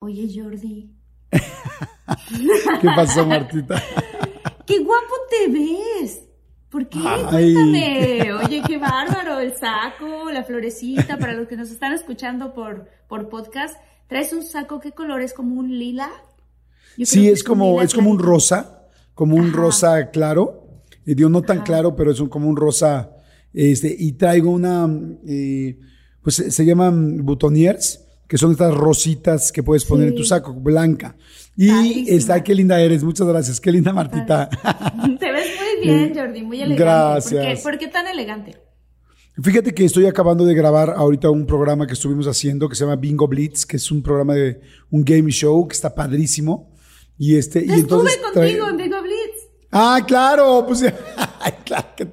Oye, Jordi. ¿Qué pasó, Martita? ¡Qué guapo te ves! ¿Por qué? Cuéntame. Oye, qué bárbaro. El saco, la florecita, para los que nos están escuchando por, por podcast. ¿Traes un saco? ¿Qué color es? ¿Como un lila? sí, es, como, es como un rosa, como un rosa claro. Y digo, no tan claro, pero es como un rosa. Este, y traigo una, eh, pues se llaman butoniers que son estas rositas que puedes poner en tu saco, blanca. Y está, qué linda eres, muchas gracias, qué linda Martita. Te ves muy bien, Jordi, muy elegante. Gracias. ¿Por qué, tan elegante? Fíjate que estoy acabando de grabar ahorita un programa que estuvimos haciendo que se llama Bingo Blitz, que es un programa de un game show que está padrísimo. Y este, y entonces. Estuve contigo en Bingo Blitz. Ah, claro, pues, claro, qué,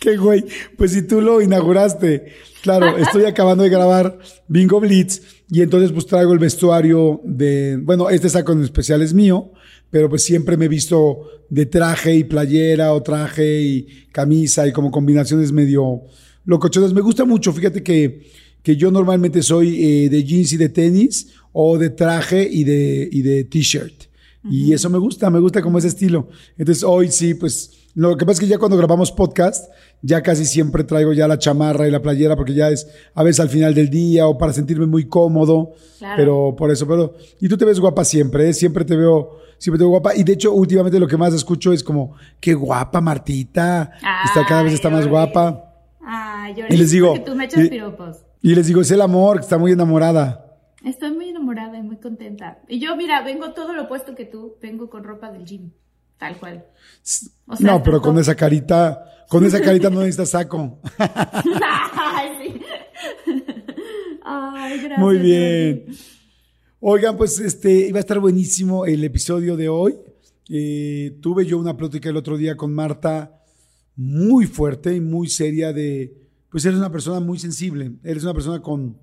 qué güey. Pues si tú lo inauguraste. Claro, estoy acabando de grabar Bingo Blitz y entonces pues traigo el vestuario de, bueno, este saco en especial es mío, pero pues siempre me he visto de traje y playera o traje y camisa y como combinaciones medio locochonas. Me gusta mucho, fíjate que, que yo normalmente soy eh, de jeans y de tenis o de traje y de, y de t-shirt. Y eso me gusta, me gusta como ese estilo. Entonces hoy sí, pues lo que pasa es que ya cuando grabamos podcast, ya casi siempre traigo ya la chamarra y la playera porque ya es a veces al final del día o para sentirme muy cómodo. Pero por eso, pero. Y tú te ves guapa siempre, ¿eh? Siempre te veo, siempre te veo guapa. Y de hecho, últimamente lo que más escucho es como, qué guapa Martita. está, cada vez está más guapa. Ay, yo y les digo. Que tú me echas piropos. Y les digo, es el amor, que está muy enamorada. Estoy muy enamorada y muy contenta. Y yo, mira, vengo todo lo opuesto que tú. Vengo con ropa del gym. Tal cual. no, pero con esa carita, con esa carita no necesitas saco. Ay, gracias. Muy bien. Oigan, pues este iba a estar buenísimo el episodio de hoy. Eh, tuve yo una plática el otro día con Marta muy fuerte y muy seria de, pues eres una persona muy sensible, eres una persona con,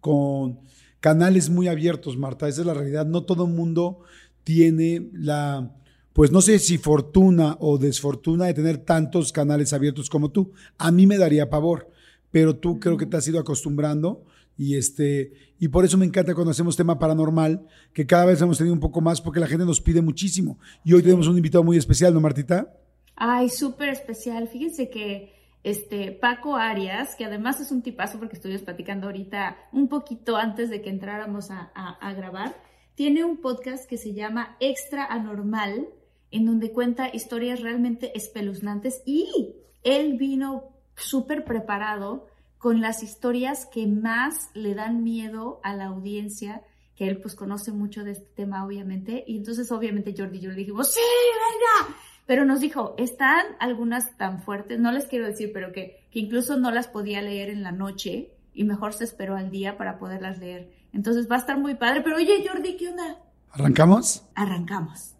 con canales muy abiertos, Marta, esa es la realidad. No todo el mundo tiene la, pues no sé si fortuna o desfortuna de tener tantos canales abiertos como tú. A mí me daría pavor, pero tú creo que te has ido acostumbrando y este y por eso me encanta cuando hacemos tema paranormal, que cada vez hemos tenido un poco más porque la gente nos pide muchísimo. Y hoy tenemos un invitado muy especial, ¿no, Martita? Ay, súper especial. Fíjense que este Paco Arias, que además es un tipazo porque estuvimos platicando ahorita un poquito antes de que entráramos a, a grabar, tiene un podcast que se llama Extra Anormal en donde cuenta historias realmente espeluznantes y él vino súper preparado con las historias que más le dan miedo a la audiencia, que él pues conoce mucho de este tema obviamente, y entonces obviamente Jordi y yo le dijimos, sí, venga, pero nos dijo, están algunas tan fuertes, no les quiero decir, pero que, que incluso no las podía leer en la noche y mejor se esperó al día para poderlas leer. Entonces va a estar muy padre, pero oye Jordi, ¿qué onda? ¿Arrancamos? Arrancamos.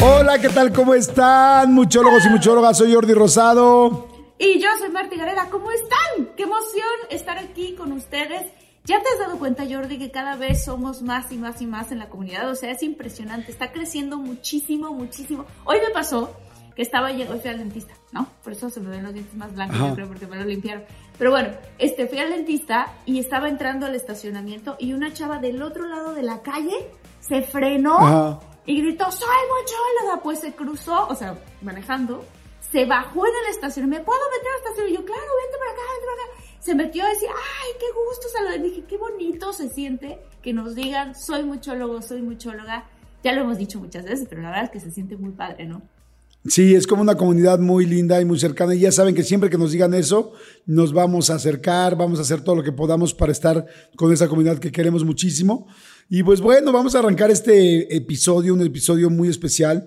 Hola, ¿qué tal? ¿Cómo están? Muchólogos y muchólogas, soy Jordi Rosado. Y yo soy Marti Gareda, ¿cómo están? Qué emoción estar aquí con ustedes. ¿Ya te has dado cuenta, Jordi, que cada vez somos más y más y más en la comunidad? O sea, es impresionante, está creciendo muchísimo, muchísimo. Hoy me pasó que estaba hoy fui al dentista, ¿no? Por eso se me ven los dientes más blancos, yo creo, porque me los limpiaron. Pero bueno, este, fui al dentista y estaba entrando al estacionamiento y una chava del otro lado de la calle se frenó y gritó, soy muchóloga. Pues se cruzó, o sea, manejando, se bajó en el estacionamiento, ¿me puedo meter al estacionamiento? Y yo, claro, vente para acá, vente para acá. Se metió a decir, ay, qué gusto saludar. Dije, qué bonito se siente que nos digan, soy muchólogo, soy muchóloga. Ya lo hemos dicho muchas veces, pero la verdad es que se siente muy padre, ¿no? Sí, es como una comunidad muy linda y muy cercana. Y ya saben que siempre que nos digan eso, nos vamos a acercar, vamos a hacer todo lo que podamos para estar con esa comunidad que queremos muchísimo. Y pues bueno, vamos a arrancar este episodio, un episodio muy especial,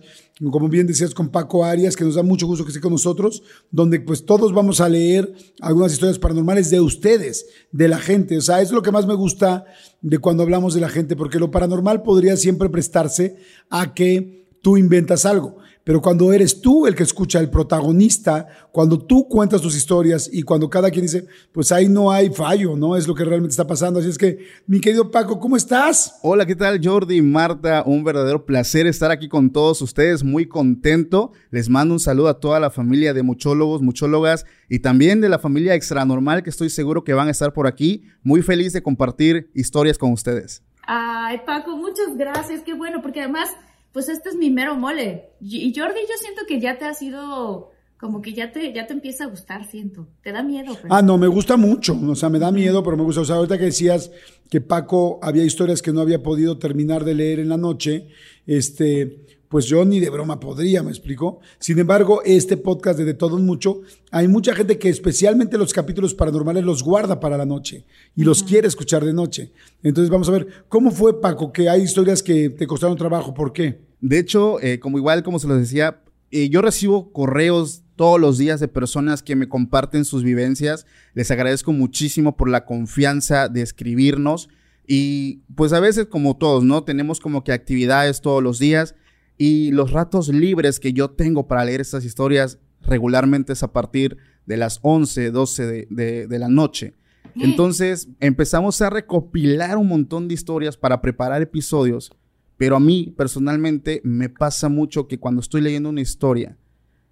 como bien decías, con Paco Arias, que nos da mucho gusto que esté con nosotros, donde pues todos vamos a leer algunas historias paranormales de ustedes, de la gente. O sea, es lo que más me gusta de cuando hablamos de la gente, porque lo paranormal podría siempre prestarse a que tú inventas algo. Pero cuando eres tú el que escucha, el protagonista, cuando tú cuentas tus historias y cuando cada quien dice, pues ahí no hay fallo, ¿no? Es lo que realmente está pasando. Así es que, mi querido Paco, ¿cómo estás? Hola, ¿qué tal Jordi y Marta? Un verdadero placer estar aquí con todos ustedes, muy contento. Les mando un saludo a toda la familia de muchólogos, muchólogas y también de la familia extranormal que estoy seguro que van a estar por aquí. Muy feliz de compartir historias con ustedes. Ay, Paco, muchas gracias. Qué bueno, porque además pues este es mi mero mole. Y Jordi, yo siento que ya te ha sido como que ya te, ya te empieza a gustar, siento. ¿Te da miedo? Ah, no, me gusta mucho. O sea, me da miedo, pero me gusta. O sea, ahorita que decías que Paco había historias que no había podido terminar de leer en la noche, este, pues yo ni de broma podría, me explico. Sin embargo, este podcast de De Todo Mucho, hay mucha gente que especialmente los capítulos paranormales los guarda para la noche y los quiere escuchar de noche. Entonces vamos a ver, ¿cómo fue Paco? Que hay historias que te costaron trabajo, ¿por qué? De hecho, eh, como igual, como se los decía, eh, yo recibo correos todos los días de personas que me comparten sus vivencias. Les agradezco muchísimo por la confianza de escribirnos. Y pues a veces, como todos, ¿no? Tenemos como que actividades todos los días y los ratos libres que yo tengo para leer estas historias regularmente es a partir de las 11, 12 de, de, la noche. Entonces empezamos a recopilar un montón de historias para preparar episodios, pero a mí personalmente me pasa mucho que cuando estoy leyendo una historia,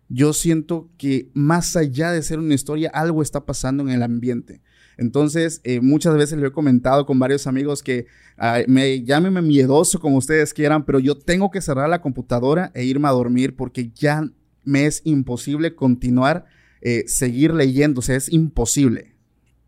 yo siento que más allá de ser una historia, algo está pasando en el ambiente. Entonces, eh, muchas veces le he comentado con varios amigos que me llámeme miedoso como ustedes quieran, pero yo tengo que cerrar la computadora e irme a dormir porque ya me es imposible continuar, eh, seguir leyendo, o sea, es imposible.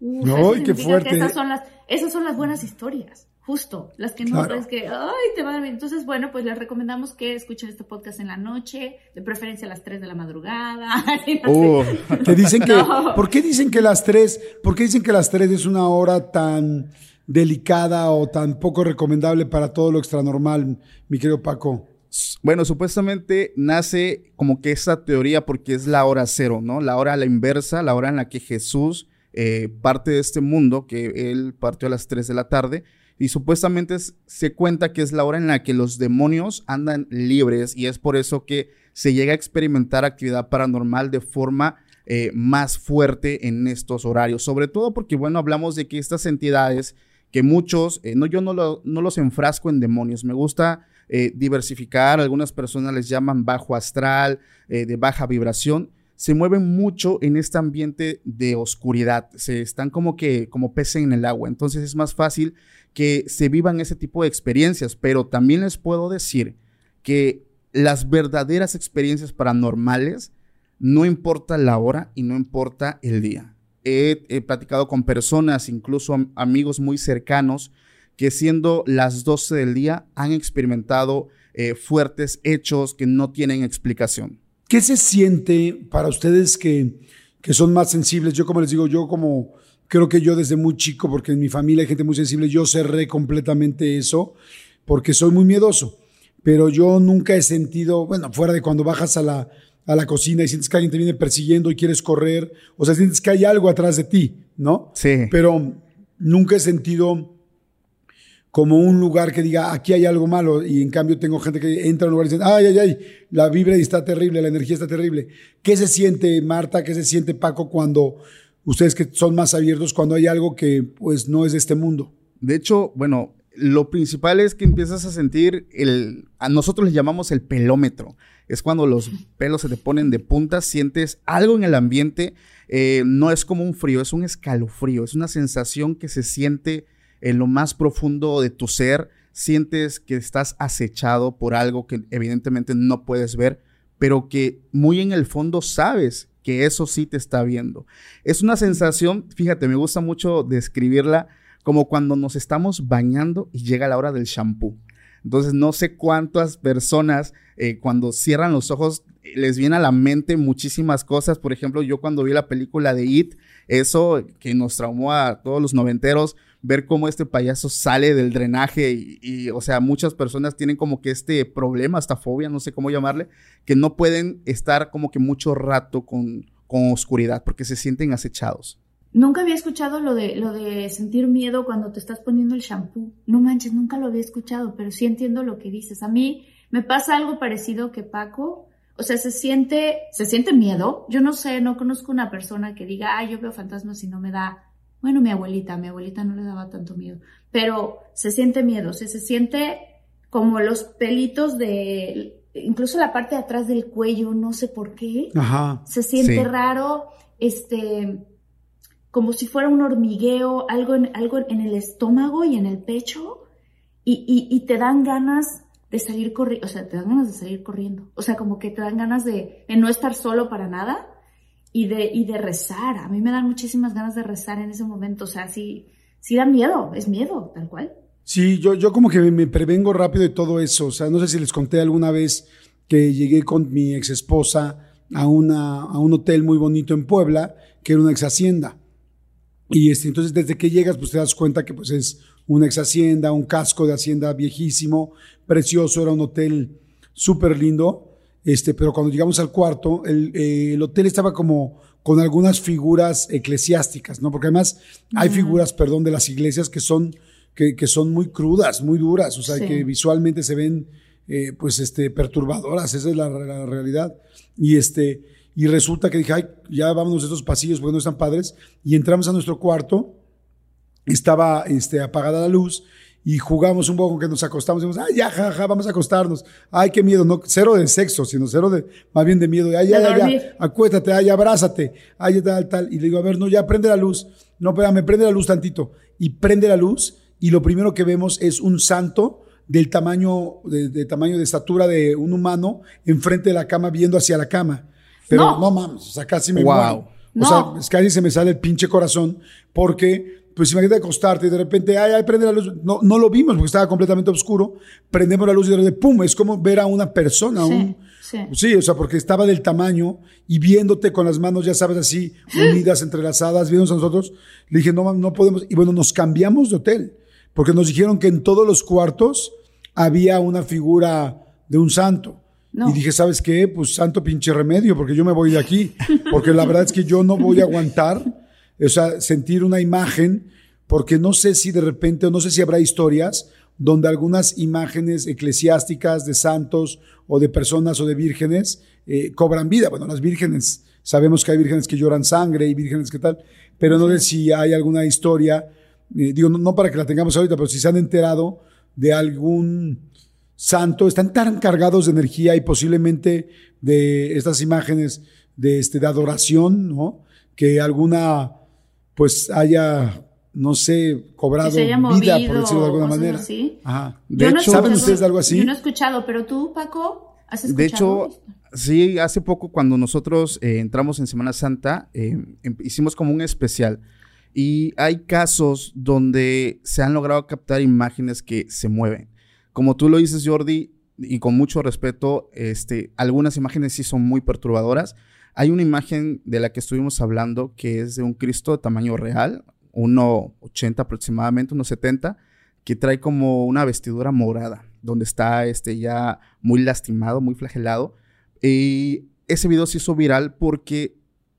¡Ay, qué fuerte! Esas son, las, esas son las buenas historias. Justo, las que no sabes que, ay, te van a bien. Entonces, bueno, pues les recomendamos que escuchen este podcast en la noche, de preferencia a las 3 de la madrugada. Oh, que dicen que, ¿por qué dicen que las 3, por qué dicen que las 3 es una hora tan delicada o tan poco recomendable para todo lo extranormal, mi querido Paco? Bueno, supuestamente nace como que esa teoría porque es la hora cero, ¿no? La hora a la inversa, la hora en la que Jesús eh, parte de este mundo, que él partió a las 3 de la tarde, y supuestamente se cuenta que es la hora en la que los demonios andan libres y es por eso que se llega a experimentar actividad paranormal de forma eh, más fuerte en estos horarios. Sobre todo porque, bueno, hablamos de que estas entidades, que muchos, eh, no, yo no, no, los enfrasco en demonios, me gusta eh, diversificar, algunas personas les llaman bajo astral, de baja vibración, se mueven mucho en este ambiente de oscuridad, se están como que como en el agua, entonces es más fácil que se vivan ese tipo de experiencias, pero también les puedo decir que las verdaderas experiencias paranormales no importa la hora y no importa el día. He, platicado con personas, incluso amigos muy cercanos, que siendo las 12 del día han experimentado eh, fuertes hechos que no tienen explicación. ¿Qué se siente para ustedes que, que son más sensibles? Yo como les digo, yo como creo que yo desde muy chico, porque en mi familia hay gente muy sensible, yo cerré completamente eso, porque soy muy miedoso. Pero yo nunca he sentido, bueno, fuera de cuando bajas a la, a la cocina y sientes que alguien te viene persiguiendo y quieres correr, o sea, sientes que hay algo atrás de ti, ¿no? Sí. Pero nunca he sentido como un lugar que diga, aquí hay algo malo, y en cambio tengo gente que entra a un lugar y dice, ay, ay, ay, la vibra está terrible, la energía está terrible. ¿Qué se siente, Marta? ¿Qué se siente, Paco, cuando ustedes que son más abiertos cuando hay algo que pues no es de este mundo. De hecho, bueno, lo principal es que empiezas a sentir el, a nosotros le llamamos el pelómetro. Es cuando los pelos se te ponen de punta, sientes algo en el ambiente, eh, no es como un frío, es un escalofrío, es una sensación que se siente en lo más profundo de tu ser, sientes que estás acechado por algo que evidentemente no puedes ver, pero que muy en el fondo sabes que eso sí te está viendo. Es una sensación, fíjate, me gusta mucho describirla como cuando nos estamos bañando y llega la hora del shampoo. Entonces, no sé cuántas personas eh, cuando cierran los ojos les viene a la mente muchísimas cosas. Por ejemplo, yo cuando vi la película de It, eso que nos traumó a todos los noventeros, ver cómo este payaso sale del drenaje y, o sea, muchas personas tienen como que este problema, esta fobia, no sé cómo llamarle, que no pueden estar como que mucho rato con, con oscuridad porque se sienten acechados. Nunca había escuchado lo de, lo de sentir miedo cuando te estás poniendo el shampoo. No manches, nunca lo había escuchado, pero sí entiendo lo que dices. A mí me pasa algo parecido que Paco. O sea, se siente, se siente miedo. Yo no sé, no conozco una persona que diga, ay, yo veo fantasmas y no me da. Bueno, mi abuelita, mi abuelita no le daba tanto miedo. Pero se siente miedo, o sea, se siente como los pelitos de, incluso la parte de atrás del cuello, no sé por qué. Ajá. Se siente raro, este, como si fuera un hormigueo, algo en, algo en el estómago y en el pecho, y, y, te dan ganas de salir corriendo, o sea, te dan ganas de salir corriendo, o sea, como que te dan ganas de, no estar solo para nada y de, y de rezar. A mí me dan muchísimas ganas de rezar en ese momento, o sea, sí, sí da miedo, es miedo, tal cual. Sí, yo, yo como que me, prevengo rápido de todo eso, o sea, no sé si les conté alguna vez que llegué con mi ex esposa a, a un hotel muy bonito en Puebla, que era una ex hacienda. Y este, entonces desde que llegas, pues te das cuenta que pues es una ex hacienda, un casco de hacienda viejísimo, precioso, era un hotel súper lindo. Este, pero cuando llegamos al cuarto, el, eh, el, hotel estaba como con algunas figuras eclesiásticas, ¿no? Porque además hay figuras, perdón, de las iglesias que son, que, que son muy crudas, muy duras, o sea, que visualmente se ven, eh, pues, este, perturbadoras, esa es la, la realidad. Y este, y resulta que dije, ay, ya vámonos de estos pasillos porque no están padres. Y entramos a nuestro cuarto, estaba este, apagada la luz y jugamos un poco que nos acostamos y dijimos, ay, ya, ja, vamos a acostarnos. Ay, qué miedo, no, cero de sexo, sino cero de, más bien de miedo. Ay, ya, ya, ya, acuéstate, ay, abrázate, ay, tal, tal. Y le digo, a ver, no, ya, prende la luz. No, espérame, prende la luz tantito. Y prende la luz y lo primero que vemos es un santo del tamaño, de tamaño de estatura de un humano enfrente de la cama viendo hacia la cama. Pero no, mames, o sea, casi me wow. O sea, es casi se me sale el pinche corazón porque, pues imagínate acostarte y de repente, ay, ay, prende la luz. No, no lo vimos porque estaba completamente oscuro. Prendemos la luz y de repente, pum, es como ver a una persona. Sí, sí. sí, o sea, porque estaba del tamaño y viéndote con las manos, ya sabes, así, unidas, entrelazadas, viéndonos a nosotros. Le dije, no, no podemos. Y bueno, nos cambiamos de hotel porque nos dijeron que en todos los cuartos había una figura de un santo. Y dije, ¿sabes qué? Pues santo pinche remedio, porque yo me voy de aquí. Porque la verdad es que yo no voy a aguantar, o sea, sentir una imagen, porque no sé si de repente, o no sé si habrá historias donde algunas imágenes eclesiásticas de santos o de personas o de vírgenes eh, cobran vida. Bueno, las vírgenes, sabemos que hay vírgenes que lloran sangre y vírgenes que tal, pero no sé si hay alguna historia, eh, digo, no para que la tengamos ahorita, pero si se han enterado de algún santo, están tan cargados de energía y posiblemente de estas imágenes de, este, de adoración, ¿no? Que alguna, pues, haya, no sé, cobrado vida, por decirlo de alguna manera. Ajá. De hecho, ¿saben ustedes de algo así? Yo no he escuchado, pero tú, Paco, ¿has escuchado? De hecho, sí, hace poco cuando nosotros eh, entramos en Semana Santa, eh, em, hicimos como un especial. Y hay casos donde se han logrado captar imágenes que se mueven. Como tú lo dices, Jordi, y con mucho respeto, este, algunas imágenes sí son muy perturbadoras. Hay una imagen de la que estuvimos hablando que es de un Cristo de tamaño real, 1,80 aproximadamente, 1,70, que trae como una vestidura morada, donde está este, ya muy lastimado, muy flagelado. Y ese video se hizo viral porque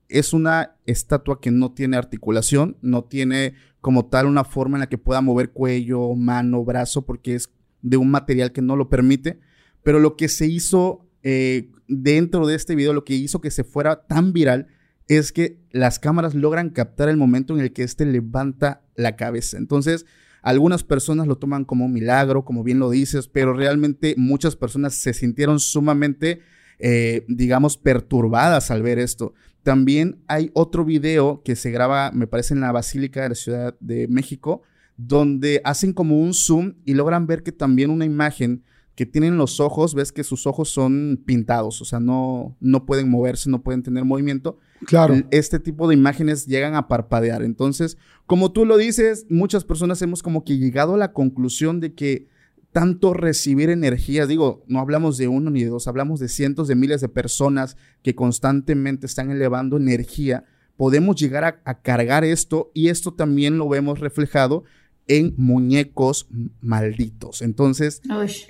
es una estatua que no tiene articulación, no tiene como tal una forma en la que pueda mover cuello, mano, brazo, porque es de un material que no lo permite, pero lo que se hizo eh, dentro de este video, lo que hizo que se fuera tan viral, es que las cámaras logran captar el momento en el que éste levanta la cabeza. Entonces, algunas personas lo toman como un milagro, como bien lo dices, pero realmente muchas personas se sintieron sumamente, eh, digamos, perturbadas al ver esto. También hay otro video que se graba, me parece, en la Basílica de la Ciudad de México, donde hacen como un zoom y logran ver que también una imagen que tienen los ojos, ves que sus ojos son pintados, o sea, no, no pueden moverse, no pueden tener movimiento. Claro. Este tipo de imágenes llegan a parpadear. Entonces, como tú lo dices, muchas personas hemos como que llegado a la conclusión de que tanto recibir energía, digo, no hablamos de uno ni de dos, hablamos de cientos de miles de personas que constantemente están elevando energía, podemos llegar a, a cargar esto y esto también lo vemos reflejado en muñecos malditos. Entonces,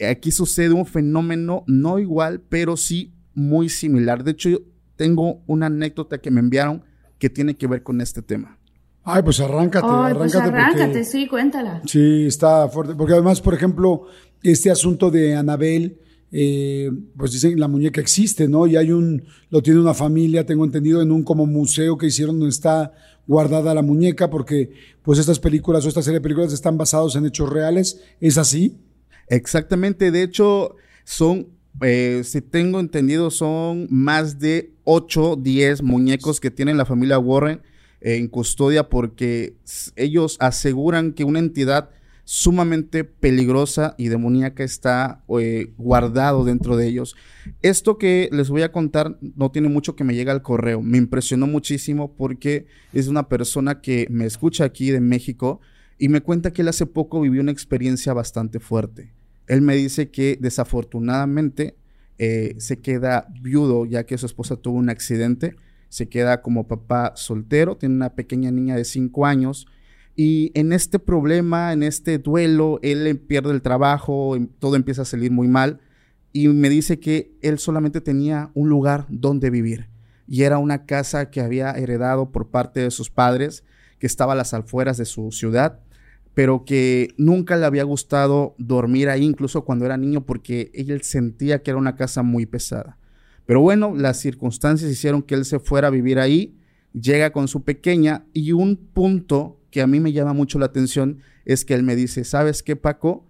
aquí sucede un fenómeno no igual, pero sí muy similar. De hecho, yo tengo una anécdota que me enviaron que tiene que ver con este tema. Ay, pues arráncate, Ay, pues arráncate, sí, cuéntala. Sí, está fuerte. Porque además, por ejemplo, este asunto de Anabel, eh, pues dicen la muñeca existe, ¿no? Y hay un, lo tiene una familia, tengo entendido, en un como museo que hicieron donde está guardada la muñeca, porque pues estas películas o esta serie de películas están basados en hechos reales. ¿Es así? Exactamente, de hecho, son, eh, si tengo entendido, son más de 8, 10 muñecos que tiene la familia Warren en custodia porque ellos aseguran que una entidad sumamente peligrosa y demoníaca está eh, guardado dentro de ellos. Esto que les voy a contar no tiene mucho que me llega al correo. Me impresionó muchísimo porque es una persona que me escucha aquí de México y me cuenta que él hace poco vivió una experiencia bastante fuerte. Él me dice que desafortunadamente eh, se queda viudo ya que su esposa tuvo un accidente, se queda como papá soltero, tiene una pequeña niña de 5 años y en este problema, en este duelo, él pierde el trabajo, em, todo empieza a salir muy mal. Y me dice que él solamente tenía un lugar donde vivir. Y era una casa que había heredado por parte de sus padres, que estaba a las afueras de su ciudad, pero que nunca le había gustado dormir ahí, incluso cuando era niño, porque él sentía que era una casa muy pesada. Pero bueno, las circunstancias hicieron que él se fuera a vivir ahí, llega con su pequeña y un punto que a mí me llama mucho la atención es que él me dice, ¿sabes qué, Paco?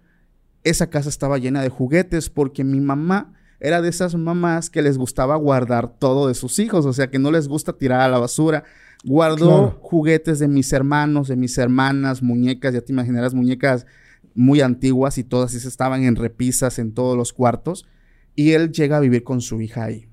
Esa casa estaba llena de juguetes porque mi mamá era de esas mamás que les gustaba guardar todo de sus hijos, o sea, que no les gusta tirar a la basura. Guardó juguetes de mis hermanos, de mis hermanas, muñecas, ya te imaginarás, muñecas muy antiguas y todas esas estaban en repisas en todos los cuartos. Y él llega a vivir con su hija ahí.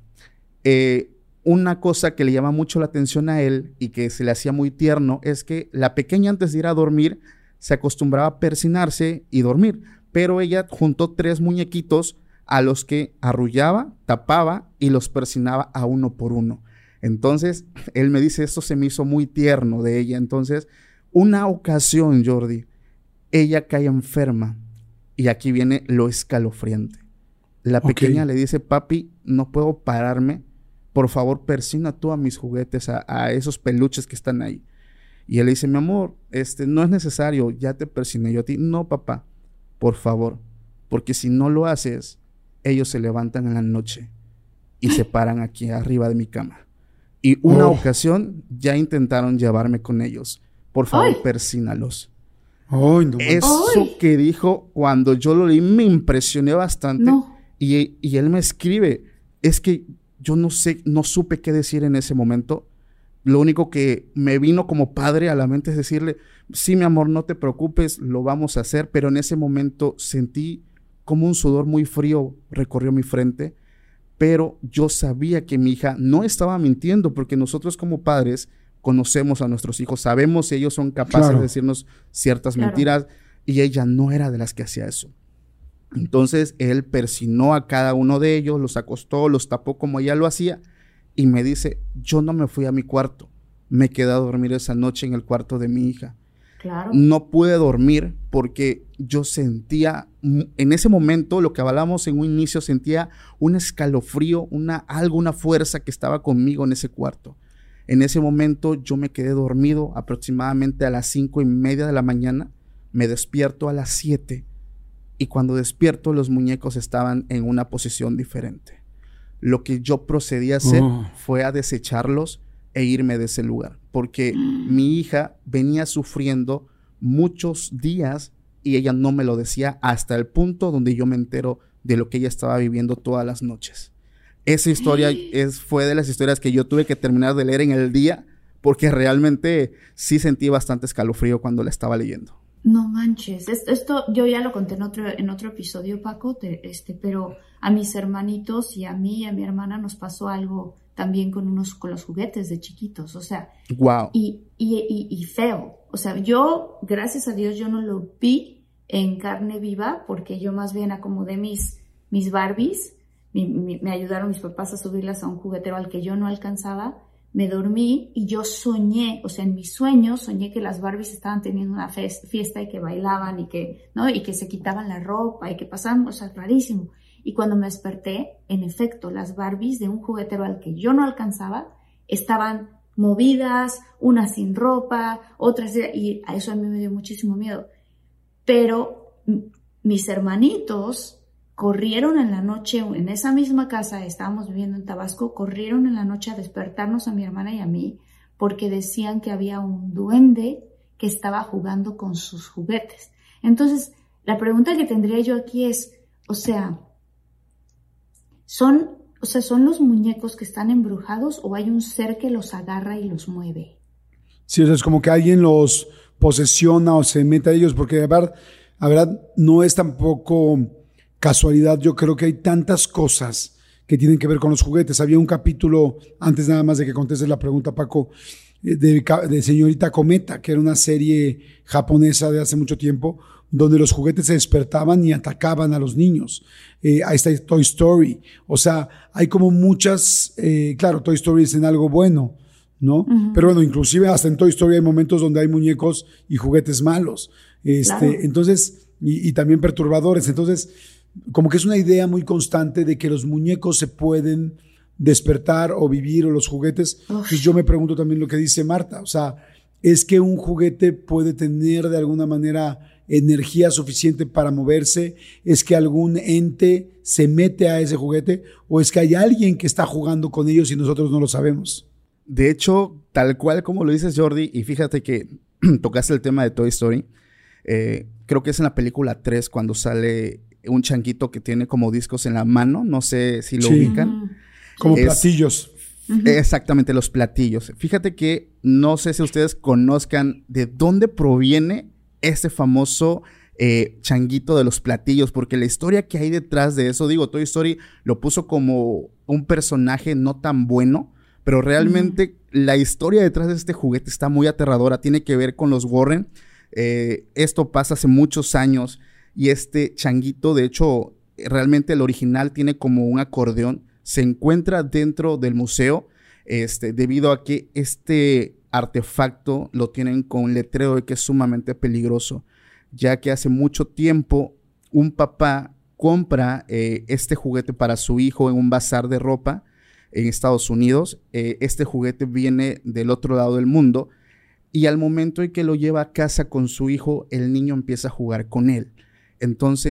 Eh, una cosa que le llama mucho la atención a él y que se le hacía muy tierno es que la pequeña antes de ir a dormir se acostumbraba a persinarse y dormir, pero ella juntó tres muñequitos a los que arrullaba, tapaba y los persinaba a uno por uno. Entonces, él me dice, esto se me hizo muy tierno de ella. Entonces, una ocasión, Jordi, ella cae enferma y aquí viene lo escalofriante. La pequeña le dice, papi, no puedo pararme por favor, persina tú a mis juguetes, a, esos peluches que están ahí. Y él le dice, mi amor, este, no es necesario, ya te persiné yo a ti. No, papá, por favor, porque si no lo haces, ellos se levantan en la noche y se paran aquí arriba de mi cama. Y una oh. ocasión ya intentaron llevarme con ellos. Por favor, persínalos. Eso que dijo cuando yo lo leí me impresioné bastante. Y, y él me escribe, es que yo no sé, no supe qué decir en ese momento. Lo único que me vino como padre a la mente es decirle, sí, mi amor, no te preocupes, lo vamos a hacer, pero en ese momento sentí como un sudor muy frío recorrió mi frente, pero yo sabía que mi hija no estaba mintiendo, porque nosotros como padres conocemos a nuestros hijos, sabemos si ellos son capaces de decirnos ciertas mentiras, y ella no era de las que hacía eso. Entonces él persinó a cada uno de ellos, los acostó, los tapó como ella lo hacía y me dice, yo no me fui a mi cuarto, me quedé a dormir esa noche en el cuarto de mi hija. Claro. No pude dormir porque yo sentía, en ese momento, lo que hablamos en un inicio, sentía un escalofrío, una, algo, una fuerza que estaba conmigo en ese cuarto. En ese momento yo me quedé dormido aproximadamente a las cinco y media de la mañana, me despierto a las siete y cuando despierto los muñecos estaban en una posición diferente. Lo que yo procedí a hacer oh. fue a desecharlos e irme de ese lugar, porque mi hija venía sufriendo muchos días y ella no me lo decía hasta el punto donde yo me entero de lo que ella estaba viviendo todas las noches. Esa historia es, fue de las historias que yo tuve que terminar de leer en el día porque realmente sí sentí bastante escalofrío cuando la estaba leyendo. No manches, esto yo ya lo conté en otro, en otro episodio, Paco, este, pero a mis hermanitos y a mí y a mi hermana nos pasó algo también con unos, con los juguetes de chiquitos, o sea, wow. y, y, y, feo. O sea, yo, gracias a Dios, yo no lo vi en carne viva porque yo más bien acomodé mis, mis Barbies, me ayudaron mis papás a subirlas a un juguetero al que yo no alcanzaba me dormí y yo soñé, o sea, en mis sueños soñé que las Barbies estaban teniendo una fiesta y que bailaban y que, ¿no? Y que se quitaban la ropa y que pasaban cosas rarísimo. Y cuando me desperté, en efecto, las Barbies de un juguetero al que yo no alcanzaba estaban movidas, unas sin ropa, otras, y a eso a mí me dio muchísimo miedo. Pero mis hermanitos corrieron en la noche, en esa misma casa, estábamos viviendo en Tabasco, corrieron en la noche a despertarnos a mi hermana y a mí porque decían que había un duende que estaba jugando con sus juguetes. Entonces, la pregunta que tendría yo aquí es, o sea, ¿son, o sea, ¿son los muñecos que están embrujados o hay un ser que los agarra y los mueve? Sí, es como que alguien los posesiona o se mete a ellos, porque de verdad, la verdad no es tampoco casualidad, yo creo que hay tantas cosas que tienen que ver con los juguetes. Había un capítulo, antes nada más de que contestes la pregunta, Paco, eh, de, Señorita Cometa, que era una serie japonesa de hace mucho tiempo, donde los juguetes se despertaban y atacaban a los niños. Eh, ahí está Toy Story. O sea, hay como muchas, eh, claro, Toy Story es en algo bueno, ¿no? Pero bueno, inclusive hasta en Toy Story hay momentos donde hay muñecos y juguetes malos. Este, Entonces, y, y también perturbadores. Entonces, como que es una idea muy constante de que los muñecos se pueden despertar o vivir o los juguetes. Pues yo me pregunto también lo que dice Marta, o sea, ¿es que un juguete puede tener de alguna manera energía suficiente para moverse? ¿Es que algún ente se mete a ese juguete? ¿O es que hay alguien que está jugando con ellos y nosotros no lo sabemos? De hecho, tal cual como lo dices Jordi, y fíjate que tocaste el tema de Toy Story, eh, creo que es en la película 3 cuando sale un changuito que tiene como discos en la mano, no sé si lo ubican. Como platillos. Exactamente, los platillos. Fíjate que no sé si ustedes conozcan de dónde proviene este famoso eh, changuito de los platillos, porque la historia que hay detrás de eso, digo, Toy Story lo puso como un personaje no tan bueno, pero realmente la historia detrás de este juguete está muy aterradora, tiene que ver con los Warren. Eh, esto pasa hace muchos años y este changuito, de hecho, realmente el original tiene como un acordeón, se encuentra dentro del museo, este, debido a que este artefacto lo tienen con letrero de que es sumamente peligroso, ya que hace mucho tiempo un papá compra eh, este juguete para su hijo en un bazar de ropa en Estados Unidos. Eh, este juguete viene del otro lado del mundo y al momento en que lo lleva a casa con su hijo, el niño empieza a jugar con él. Entonces,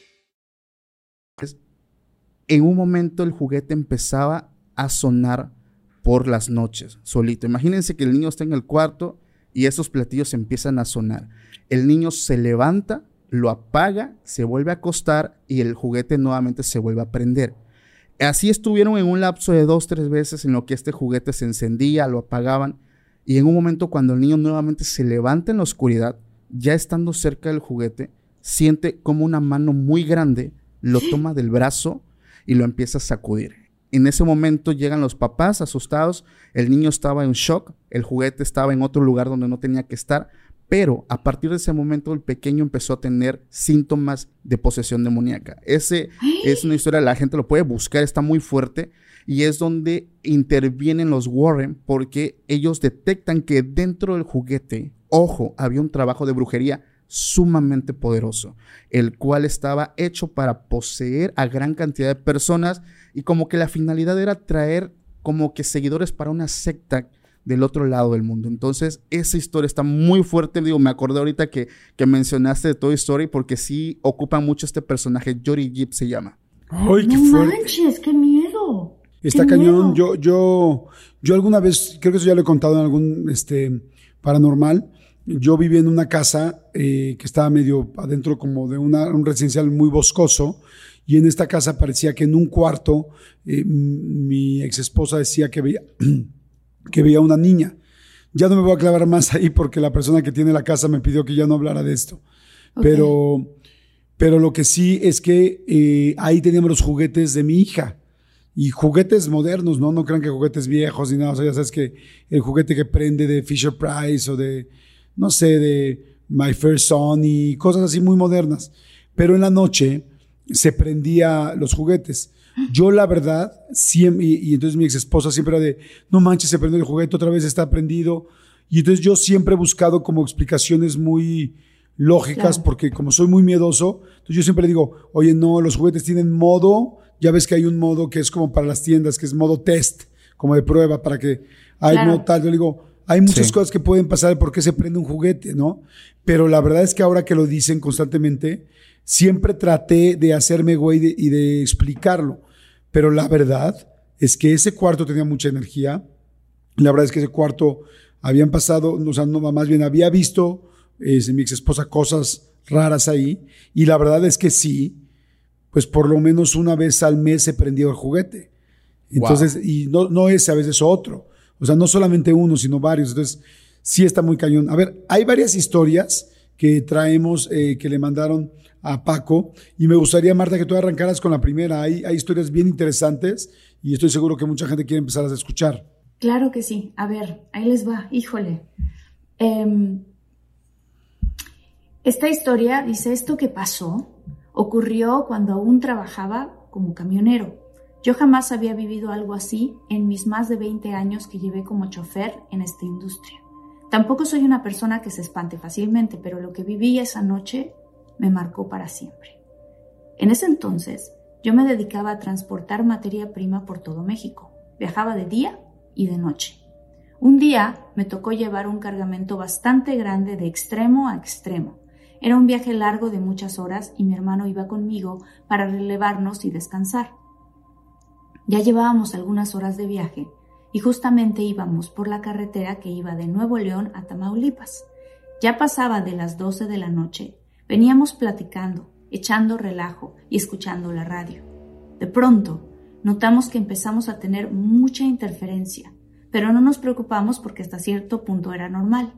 En un momento el juguete empezaba a sonar por las noches, solito. Imagínense que el niño está en el cuarto y esos platillos empiezan a sonar. El niño se levanta, lo apaga, se vuelve a acostar y el juguete nuevamente se vuelve a prender. Así estuvieron en un lapso de dos, tres veces en lo que este juguete se encendía, lo apagaban y en un momento cuando el niño nuevamente se levanta en la oscuridad, ya estando cerca del juguete, siente como una mano muy grande lo toma del brazo y lo empieza a sacudir. En ese momento llegan los papás asustados, el niño estaba en shock, el juguete estaba en otro lugar donde no tenía que estar, Pero a partir de ese momento el pequeño empezó a tener síntomas de posesión demoníaca. Ese es una historia, la gente lo puede buscar, está muy fuerte y es donde intervienen los Warren porque ellos detectan que dentro del juguete, ojo, había un trabajo de brujería sumamente poderoso, el cual estaba hecho para poseer a gran cantidad de personas y como que la finalidad era traer como que seguidores para una secta del otro lado del mundo. Entonces, esa historia está muy fuerte. Digo, me acordé ahorita que, que mencionaste de Toy Story porque sí ocupa mucho este personaje. Jory Gibb se llama. ¡Ay, qué no fuerte! manches, qué miedo. Está Qué cañón. miedo. Yo, yo, yo alguna vez, creo que eso ya lo he contado en algún este, paranormal. Yo viví en una casa eh, que estaba medio adentro como de una, un residencial muy boscoso. Y en esta casa parecía que en un cuarto eh, mi ex esposa decía que veía, que veía una niña. Ya no me voy a clavar más ahí porque la persona que tiene la casa me pidió que ya no hablara de esto. Pero, pero lo que sí es que eh, ahí teníamos los juguetes de mi hija. Y juguetes modernos, ¿no? No crean que juguetes viejos ni nada. O sea, ya sabes que el juguete que prende de Fisher Price o de, no sé, de My First Son y cosas así muy modernas. Pero en la noche se prendía los juguetes. Yo, la verdad, siempre, y, y entonces mi ex esposa siempre era de, no manches, se prendió el juguete, otra vez está prendido. Y entonces yo siempre he buscado como explicaciones muy lógicas, Claro. porque como soy muy miedoso, entonces yo siempre le digo, oye, no, los juguetes tienen modo, ya ves que hay un modo que es como para las tiendas, que es modo test, como de prueba, para que hay Claro. modo tal. Yo le digo, hay muchas Sí. cosas que pueden pasar por qué se prende un juguete, ¿no? Pero la verdad es que ahora que lo dicen constantemente, siempre traté de hacerme güey de- y de explicarlo. Pero la verdad es que ese cuarto tenía mucha energía. La verdad es que ese cuarto habían pasado, o sea, no, más bien había visto eh, mi ex esposa cosas raras ahí. Y la verdad es que sí, pues por lo menos una vez al mes se prendió el juguete. Entonces, y no, no ese, a veces otro. O sea, no solamente uno, sino varios. Entonces, sí está muy cañón. A ver, hay varias historias que traemos, eh, que le mandaron a Paco. Y me gustaría, Marta, que tú arrancaras con la primera. Hay, hay historias bien interesantes y estoy seguro que mucha gente quiere empezar a escuchar. Claro que sí. A ver, ahí les va. Híjole. Em, esta historia dice, esto que pasó ocurrió cuando aún trabajaba como camionero. Yo jamás había vivido algo así en mis más de 20 años que llevé como chofer en esta industria. Tampoco soy una persona que se espante fácilmente, pero lo que viví esa noche me marcó para siempre. En ese entonces, yo me dedicaba a transportar materia prima por todo México. Viajaba de día y de noche. Un día me tocó llevar un cargamento bastante grande de extremo a extremo. Era un viaje largo de muchas horas y mi hermano iba conmigo para relevarnos y descansar. Ya llevábamos algunas horas de viaje y justamente íbamos por la carretera que iba de Nuevo León a Tamaulipas. Ya pasaba de las 12 de la noche. Veníamos platicando, echando relajo y escuchando la radio. De pronto, notamos que empezamos a tener mucha interferencia, pero no nos preocupamos porque hasta cierto punto era normal.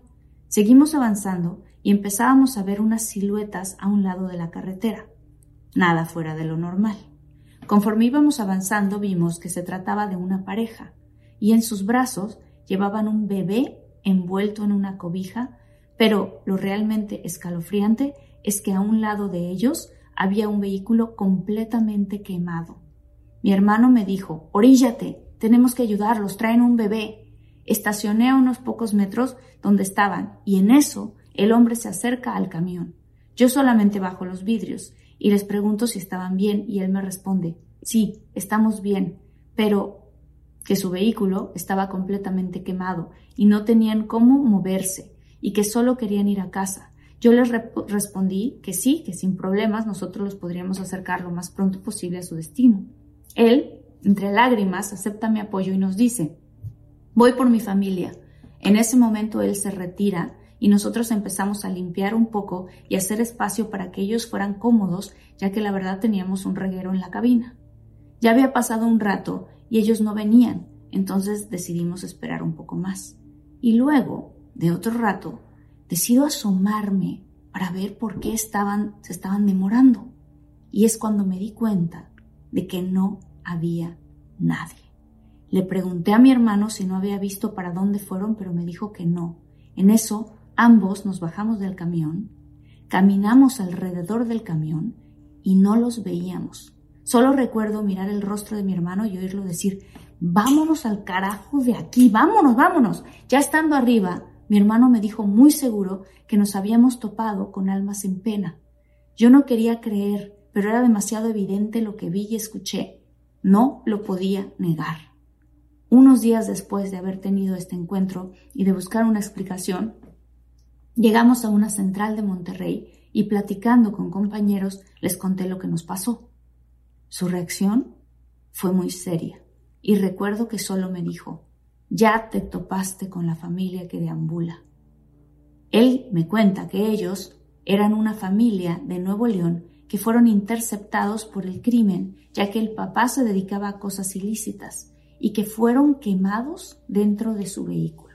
Seguimos avanzando y empezábamos a ver unas siluetas a un lado de la carretera. Nada fuera de lo normal. Conforme íbamos avanzando vimos que se trataba de una pareja y en sus brazos llevaban un bebé envuelto en una cobija, pero lo realmente escalofriante es que a un lado de ellos había un vehículo completamente quemado. Mi hermano me dijo, oríllate, tenemos que ayudarlos, traen un bebé. Estacioné a unos pocos metros donde estaban y en eso el hombre se acerca al camión. Yo solamente bajo los vidrios y les pregunto si estaban bien y él me responde, sí, estamos bien, pero que su vehículo estaba completamente quemado y no tenían cómo moverse y que solo querían ir a casa. Yo les respondí que sí, que sin problemas nosotros los podríamos acercar lo más pronto posible a su destino. Él, entre lágrimas, acepta mi apoyo y nos dice, voy por mi familia. En ese momento él se retira y nosotros empezamos a limpiar un poco y hacer espacio para que ellos fueran cómodos, ya que la verdad teníamos un reguero en la cabina. Ya había pasado un rato y ellos no venían, entonces decidimos esperar un poco más. Y luego, de otro rato, decido asomarme para ver por qué estaban, se estaban demorando. Y es cuando me di cuenta de que no había nadie. Le pregunté a mi hermano si no había visto para dónde fueron, pero me dijo que no. En eso Ambos nos bajamos del camión, caminamos alrededor del camión y no los veíamos. Solo recuerdo mirar el rostro de mi hermano y oírlo decir, vámonos al carajo de aquí, vámonos, vámonos. Ya estando arriba, mi hermano me dijo muy seguro que nos habíamos topado con almas en pena. Yo no quería creer, pero era demasiado evidente lo que vi y escuché. No lo podía negar. Unos días después de haber tenido este encuentro y de buscar una explicación, llegamos a una central de Monterrey y platicando con compañeros les conté lo que nos pasó. Su reacción fue muy seria y recuerdo que solo me dijo, ya te topaste con la familia que deambula. Él me cuenta que ellos eran una familia de Nuevo León que fueron interceptados por el crimen, ya que el papá se dedicaba a cosas ilícitas, y que fueron quemados dentro de su vehículo.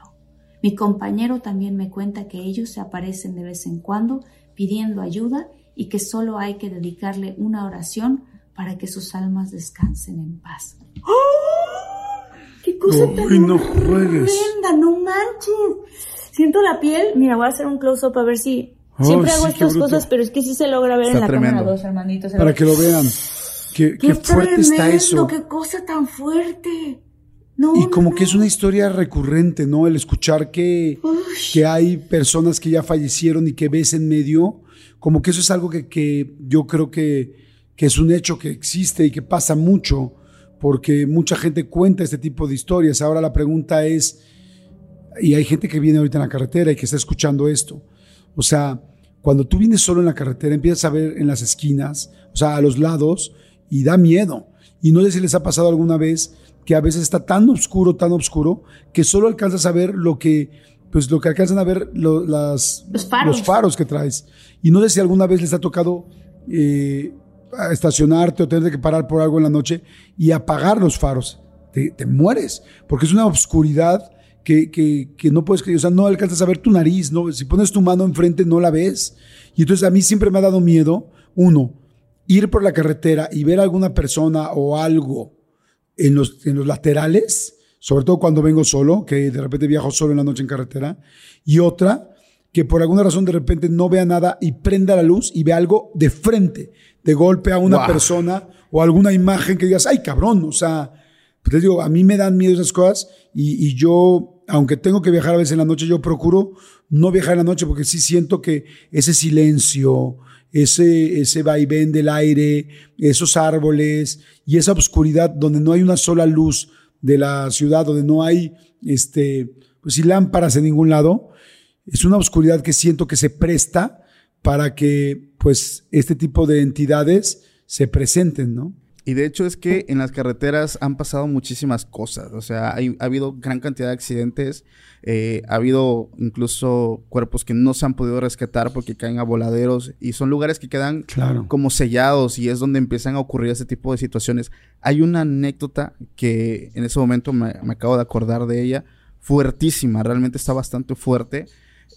Mi compañero también me cuenta que ellos se aparecen de vez en cuando pidiendo ayuda y que solo hay que dedicarle una oración para que sus almas descansen en paz. ¡Oh! ¡Qué cosa tan no juegues! ¡No manches! Siento la piel. Mira, voy a hacer un close-up a ver si Siempre hago estas cosas, pero es que sí se logra ver en la cámara dos, hermanitos. Para que lo vean. Qué, qué, fuerte está eso. Qué cosa tan fuerte. Y como que es una historia recurrente, ¿no? El escuchar que, que hay personas que ya fallecieron y que ves en medio, como que eso es algo que, que yo creo que, que es un hecho que existe y que pasa mucho, porque mucha gente cuenta este tipo de historias. Ahora la pregunta es, y hay gente que viene ahorita en la carretera y que está escuchando esto, o sea, cuando tú vienes solo en la carretera, empiezas a ver en las esquinas, o sea, a los lados, y da miedo. Y no sé si les ha pasado alguna vez que a veces está tan oscuro, tan oscuro, que solo alcanzas a ver lo que, pues lo que alcanzan a ver las, los, faros. que traes. Y no sé si alguna vez les ha tocado eh, estacionarte o tener que parar por algo en la noche y apagar los faros. Te, te mueres, porque es una oscuridad que, que, no puedes, o sea, no alcanzas a ver tu nariz, ¿no? Si pones tu mano enfrente no la ves. Y entonces a mí siempre me ha dado miedo, uno, ir por la carretera y ver a alguna persona o algo en los, en los laterales, sobre todo cuando vengo solo, que de repente viajo solo en la noche en carretera, y otra, que por alguna razón de repente no vea nada y prenda la luz y vea algo de frente, de golpe a una persona o alguna imagen que digas, ay cabrón, o sea, pues te digo, a mí me dan miedo esas cosas y, y yo aunque tengo que viajar a veces en la noche, yo procuro no viajar en la noche porque sí siento que ese silencio, ese, ese vaivén del aire, esos árboles y esa oscuridad donde no hay una sola luz de la ciudad, donde no hay este, pues, lámparas en ningún lado, es una oscuridad que siento que se presta para que pues este tipo de entidades se presenten, ¿no? Y de hecho es que en las carreteras han pasado muchísimas cosas. O sea, ha habido gran cantidad de accidentes. Eh, ha habido incluso cuerpos que no se han podido rescatar porque caen a voladeros. Y son lugares que quedan como sellados y es donde empiezan a ocurrir ese tipo de situaciones. Hay una anécdota que en ese momento me, acabo de acordar de ella. Fuertísima, realmente está bastante fuerte.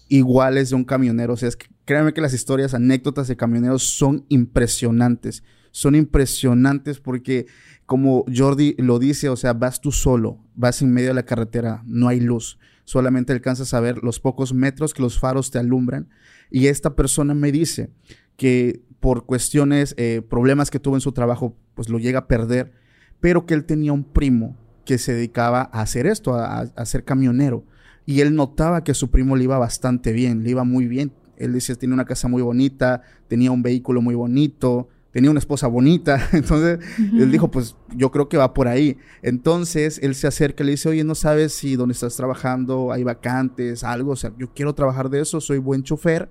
Igual es de un camionero. O sea, es que, créanme que las historias, anécdotas de camioneros son impresionantes son impresionantes porque, como Jordi lo dice, o sea, vas tú solo, vas en medio de la carretera, no hay luz, solamente alcanzas a ver los pocos metros que los faros te alumbran. Y esta persona me dice que por cuestiones, eh, problemas que tuvo en su trabajo, pues lo llega a perder, pero que él tenía un primo que se dedicaba a hacer esto, a, a ser camionero. Y él notaba que su primo le iba bastante bien, le iba muy bien. Él decía, tiene una casa muy bonita, tenía un vehículo muy bonito, tenía una esposa bonita. Entonces, él dijo, pues yo creo que va por ahí. Entonces, él se acerca y le dice, oye, ¿no sabes si donde estás trabajando hay vacantes, algo? O sea, yo quiero trabajar de eso, soy buen chofer.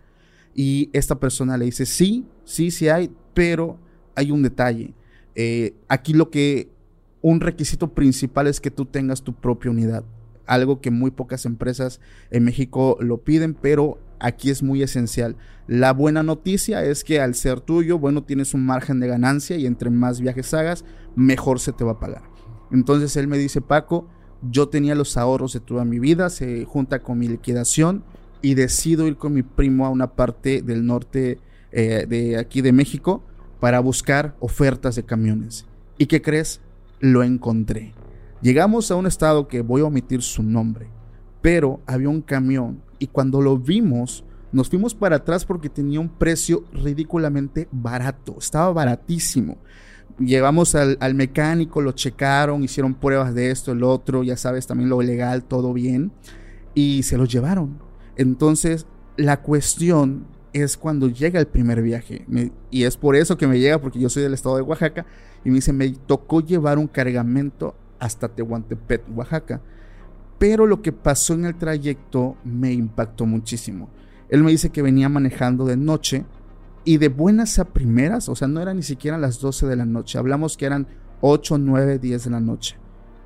Y esta persona le dice, sí, sí, sí hay, pero hay un detalle. Eh, aquí lo que, un requisito principal es que tú tengas tu propia unidad. Algo que muy pocas empresas en México lo piden, pero aquí es muy esencial. La buena noticia es que al ser tuyo, bueno, tienes un margen de ganancia y entre más viajes hagas, mejor se te va a pagar. Entonces él me dice, Paco, yo tenía los ahorros de toda mi vida, se junta con mi liquidación y decido ir con mi primo a una parte del norte eh, de aquí de México para buscar ofertas de camiones. ¿Y qué crees? Lo encontré. Llegamos a un estado que voy a omitir su nombre, pero había un camión y cuando lo vimos, nos fuimos para atrás porque tenía un precio ridículamente barato, estaba baratísimo. Llevamos al, mecánico, lo checaron, hicieron pruebas de esto, el otro, ya sabes, también lo legal, todo bien, y se lo llevaron. Entonces, la cuestión es cuando llega el primer viaje, y es por eso que me llega, porque yo soy del estado de Oaxaca, y me dice, me tocó llevar un cargamento hasta Tehuantepec, Oaxaca. Pero lo que pasó en el trayecto me impactó muchísimo. Él me dice que venía manejando de noche y de buenas a primeras, o sea, no eran ni siquiera las 12 de la noche, hablamos que eran 8, 9, 10 de la noche.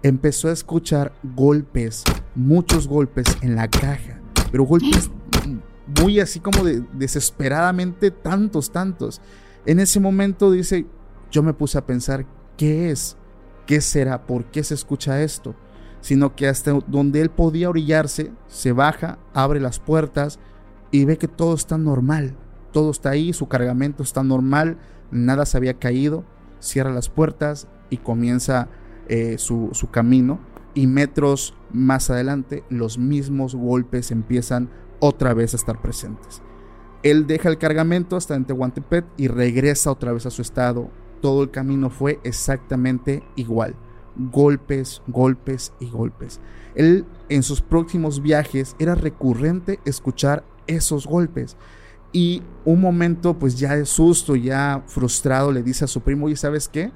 Empezó a escuchar golpes, muchos golpes en la caja, pero golpes muy así como de, desesperadamente tantos, tantos. En ese momento dice, yo me puse a pensar, ¿qué es? ¿Qué será? ¿Por qué se escucha esto? Sino que hasta donde él podía orillarse, se baja, abre las puertas y ve que todo está normal. Todo está ahí, su cargamento está normal, nada se había caído. Cierra las puertas y comienza eh, su, su camino. Y metros más adelante, los mismos golpes empiezan otra vez a estar presentes. Él deja el cargamento hasta en Tehuantepec y regresa otra vez a su estado todo el camino fue exactamente igual. Golpes, golpes y golpes. Él en sus próximos viajes era recurrente escuchar esos golpes. Y un momento pues ya de susto, ya frustrado, le dice a su primo, y sabes qué?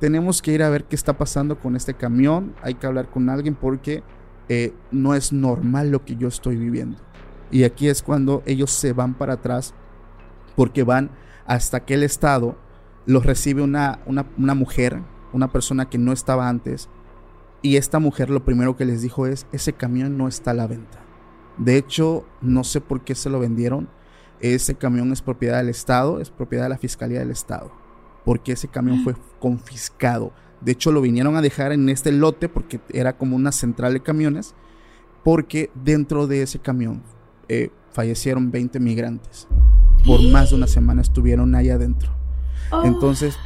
Tenemos que ir a ver qué está pasando con este camión, hay que hablar con alguien porque eh, no es normal lo que yo estoy viviendo. Y aquí es cuando ellos se van para atrás porque van hasta aquel estado los recibe una, una, mujer, una persona que no estaba antes, y esta mujer lo primero que les dijo es, ese camión no está a la venta. De hecho, no sé por qué se lo vendieron. Ese camión es propiedad del Estado, es propiedad de la Fiscalía del Estado. Porque ese camión fue confiscado. De hecho, lo vinieron a dejar en este lote porque era como una central de camiones. Porque dentro de ese camión eh, fallecieron 20 migrantes. Por más de una semana estuvieron ahí adentro. Oh. Entonces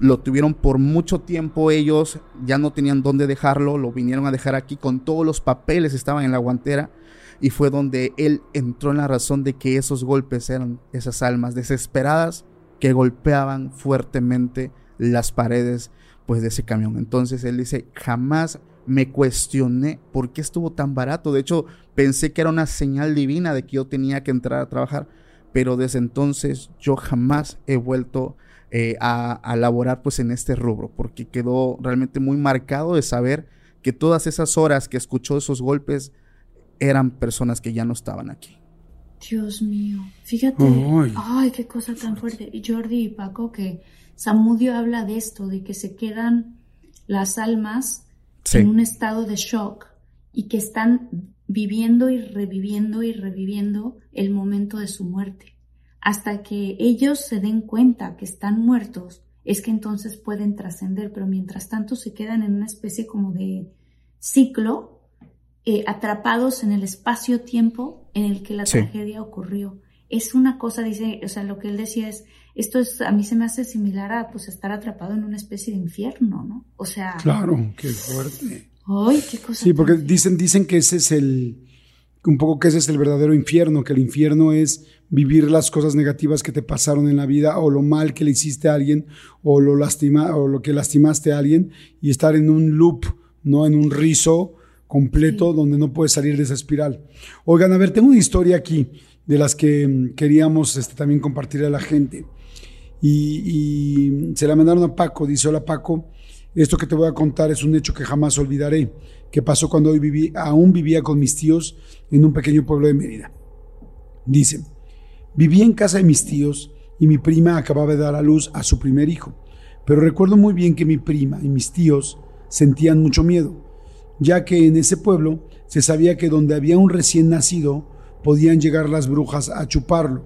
lo tuvieron por mucho tiempo ellos, ya no tenían dónde dejarlo, lo vinieron a dejar aquí con todos los papeles, estaban en la guantera y fue donde él entró en la razón de que esos golpes eran esas almas desesperadas que golpeaban fuertemente las paredes pues de ese camión. Entonces él dice, jamás me cuestioné por qué estuvo tan barato. De hecho, pensé que era una señal divina de que yo tenía que entrar a trabajar, pero desde entonces yo jamás he vuelto eh, a, laborar pues en este rubro, porque quedó realmente muy marcado de saber que todas esas horas que escuchó esos golpes eran personas que ya no estaban aquí. Dios mío, fíjate, ay, qué cosa tan fuerte. Y Jordi y Paco, que Samudio habla de esto, de que se quedan las almas en un estado de shock y que están viviendo y reviviendo y reviviendo el momento de su muerte hasta que ellos se den cuenta que están muertos, es que entonces pueden trascender, pero mientras tanto se quedan en una especie como de ciclo, eh, atrapados en el espacio-tiempo en el que la tragedia ocurrió. Es una cosa, dice, o sea, lo que él decía es, esto es, a mí se me hace similar a pues estar atrapado en una especie de infierno, ¿no? O sea. Claro, qué fuerte. Ay, qué cosa. Sí, porque dicen, dicen que ese es el, un poco que ese es el verdadero infierno, que el infierno es vivir las cosas negativas que te pasaron en la vida o lo mal que le hiciste a alguien o lo lastima o lo que lastimaste a alguien y estar en un loop, no en un rizo completo donde no puedes salir de esa espiral. Oigan, a ver, tengo una historia aquí de las que mm, queríamos este, también compartir a la gente. Y, y se la mandaron a Paco, dice, hola Paco, esto que te voy a contar es un hecho que jamás olvidaré, que pasó cuando hoy viví, aún vivía con mis tíos en un pequeño pueblo de Mérida. Dice, vivía en casa de mis tíos y mi prima acababa de dar a luz a su primer hijo, pero recuerdo muy bien que mi prima y mis tíos sentían mucho miedo, ya que en ese pueblo se sabía que donde había un recién nacido podían llegar las brujas a chuparlo.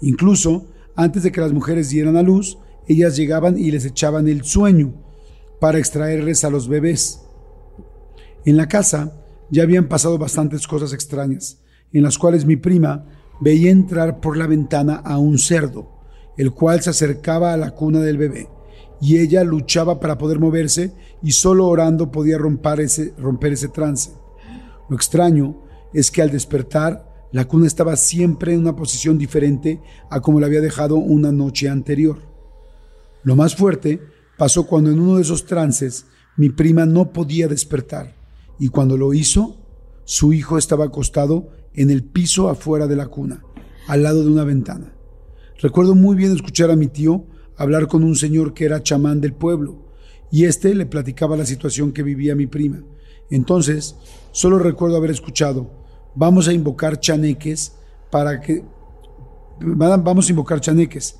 Incluso, antes de que las mujeres dieran a luz, ellas llegaban y les echaban el sueño para extraerles a los bebés. En la casa ya habían pasado bastantes cosas extrañas, en las cuales mi prima veía entrar por la ventana a un cerdo, el cual se acercaba a la cuna del bebé, y ella luchaba para poder moverse y solo orando podía romper ese, romper ese trance. Lo extraño es que al despertar, la cuna estaba siempre en una posición diferente a como la había dejado una noche anterior. Lo más fuerte pasó cuando en uno de esos trances mi prima no podía despertar y cuando lo hizo, su hijo estaba acostado en el piso afuera de la cuna, al lado de una ventana. Recuerdo muy bien escuchar a mi tío hablar con un señor que era chamán del pueblo y éste le platicaba la situación que vivía mi prima. Entonces, solo recuerdo haber escuchado, vamos a invocar chaneques para que... Vamos a invocar chaneques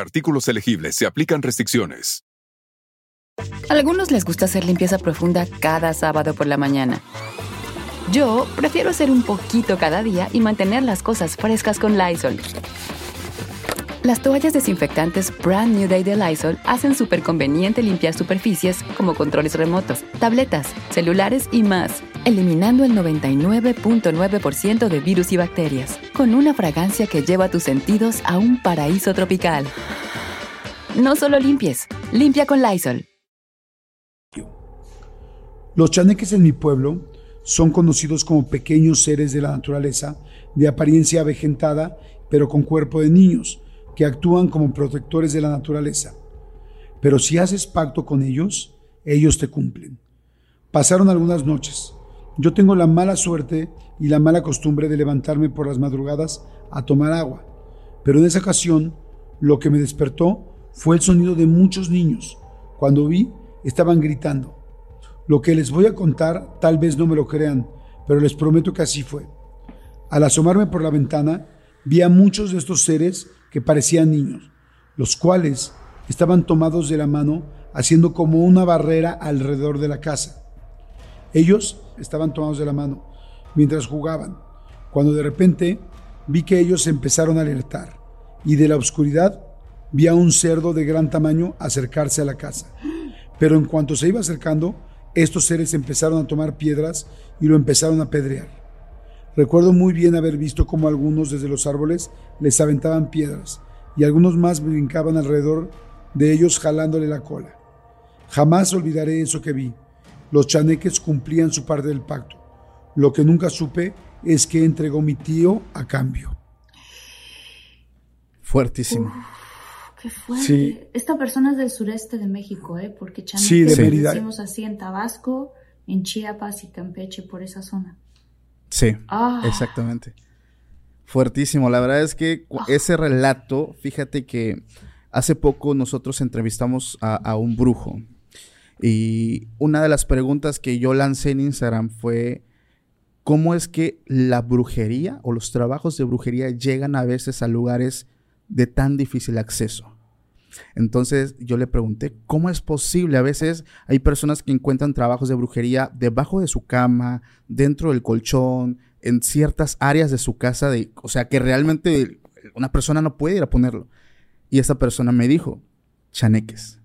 artículos elegibles se aplican restricciones. A algunos les gusta hacer limpieza profunda cada sábado por la mañana. Yo prefiero hacer un poquito cada día y mantener las cosas frescas con Lysol. Las toallas desinfectantes Brand New Day de Lysol hacen súper conveniente limpiar superficies como controles remotos, tabletas, celulares y más, eliminando el 99.9% de virus y bacterias, con una fragancia que lleva tus sentidos a un paraíso tropical. No solo limpies, limpia con Lysol. Los chaneques en mi pueblo son conocidos como pequeños seres de la naturaleza, de apariencia avejentada, pero con cuerpo de niños, que actúan como protectores de la naturaleza. Pero si haces pacto con ellos, ellos te cumplen. Pasaron algunas noches. Yo tengo la mala suerte y la mala costumbre de levantarme por las madrugadas a tomar agua, pero en esa ocasión lo que me despertó fue el sonido de muchos niños. Cuando vi, estaban gritando. Lo que les voy a contar tal vez no me lo crean, pero les prometo que así fue. Al asomarme por la ventana, vi a muchos de estos seres que parecían niños, los cuales estaban tomados de la mano haciendo como una barrera alrededor de la casa. Ellos estaban tomados de la mano mientras jugaban, cuando de repente vi que ellos empezaron a alertar y de la oscuridad vi a un cerdo de gran tamaño acercarse a la casa. Pero en cuanto se iba acercando, estos seres empezaron a tomar piedras y lo empezaron a apedrear. Recuerdo muy bien haber visto cómo algunos desde los árboles les aventaban piedras y algunos más brincaban alrededor de ellos jalándole la cola. Jamás olvidaré eso que vi. Los chaneques cumplían su parte del pacto. Lo que nunca supe es que entregó mi tío a cambio. Fuertísimo. Qué fuerte. Sí. Esta persona es del sureste de México, ¿eh? Porque chaneques Sí, de decimos así en Tabasco, en Chiapas y Campeche, por esa zona. Sí, Ah. exactamente. Fuertísimo. La verdad es que cu- ese relato, fíjate que hace poco nosotros entrevistamos a, a un brujo y una de las preguntas que yo lancé en Instagram fue cómo es que la brujería o los trabajos de brujería llegan a veces a lugares de tan difícil acceso. Entonces yo le pregunté, ¿cómo es posible? A veces hay personas que encuentran trabajos de brujería debajo de su cama, dentro del colchón, en ciertas áreas de su casa, de, o sea, que realmente una persona no puede ir a ponerlo. Y esa persona me dijo, chaneques.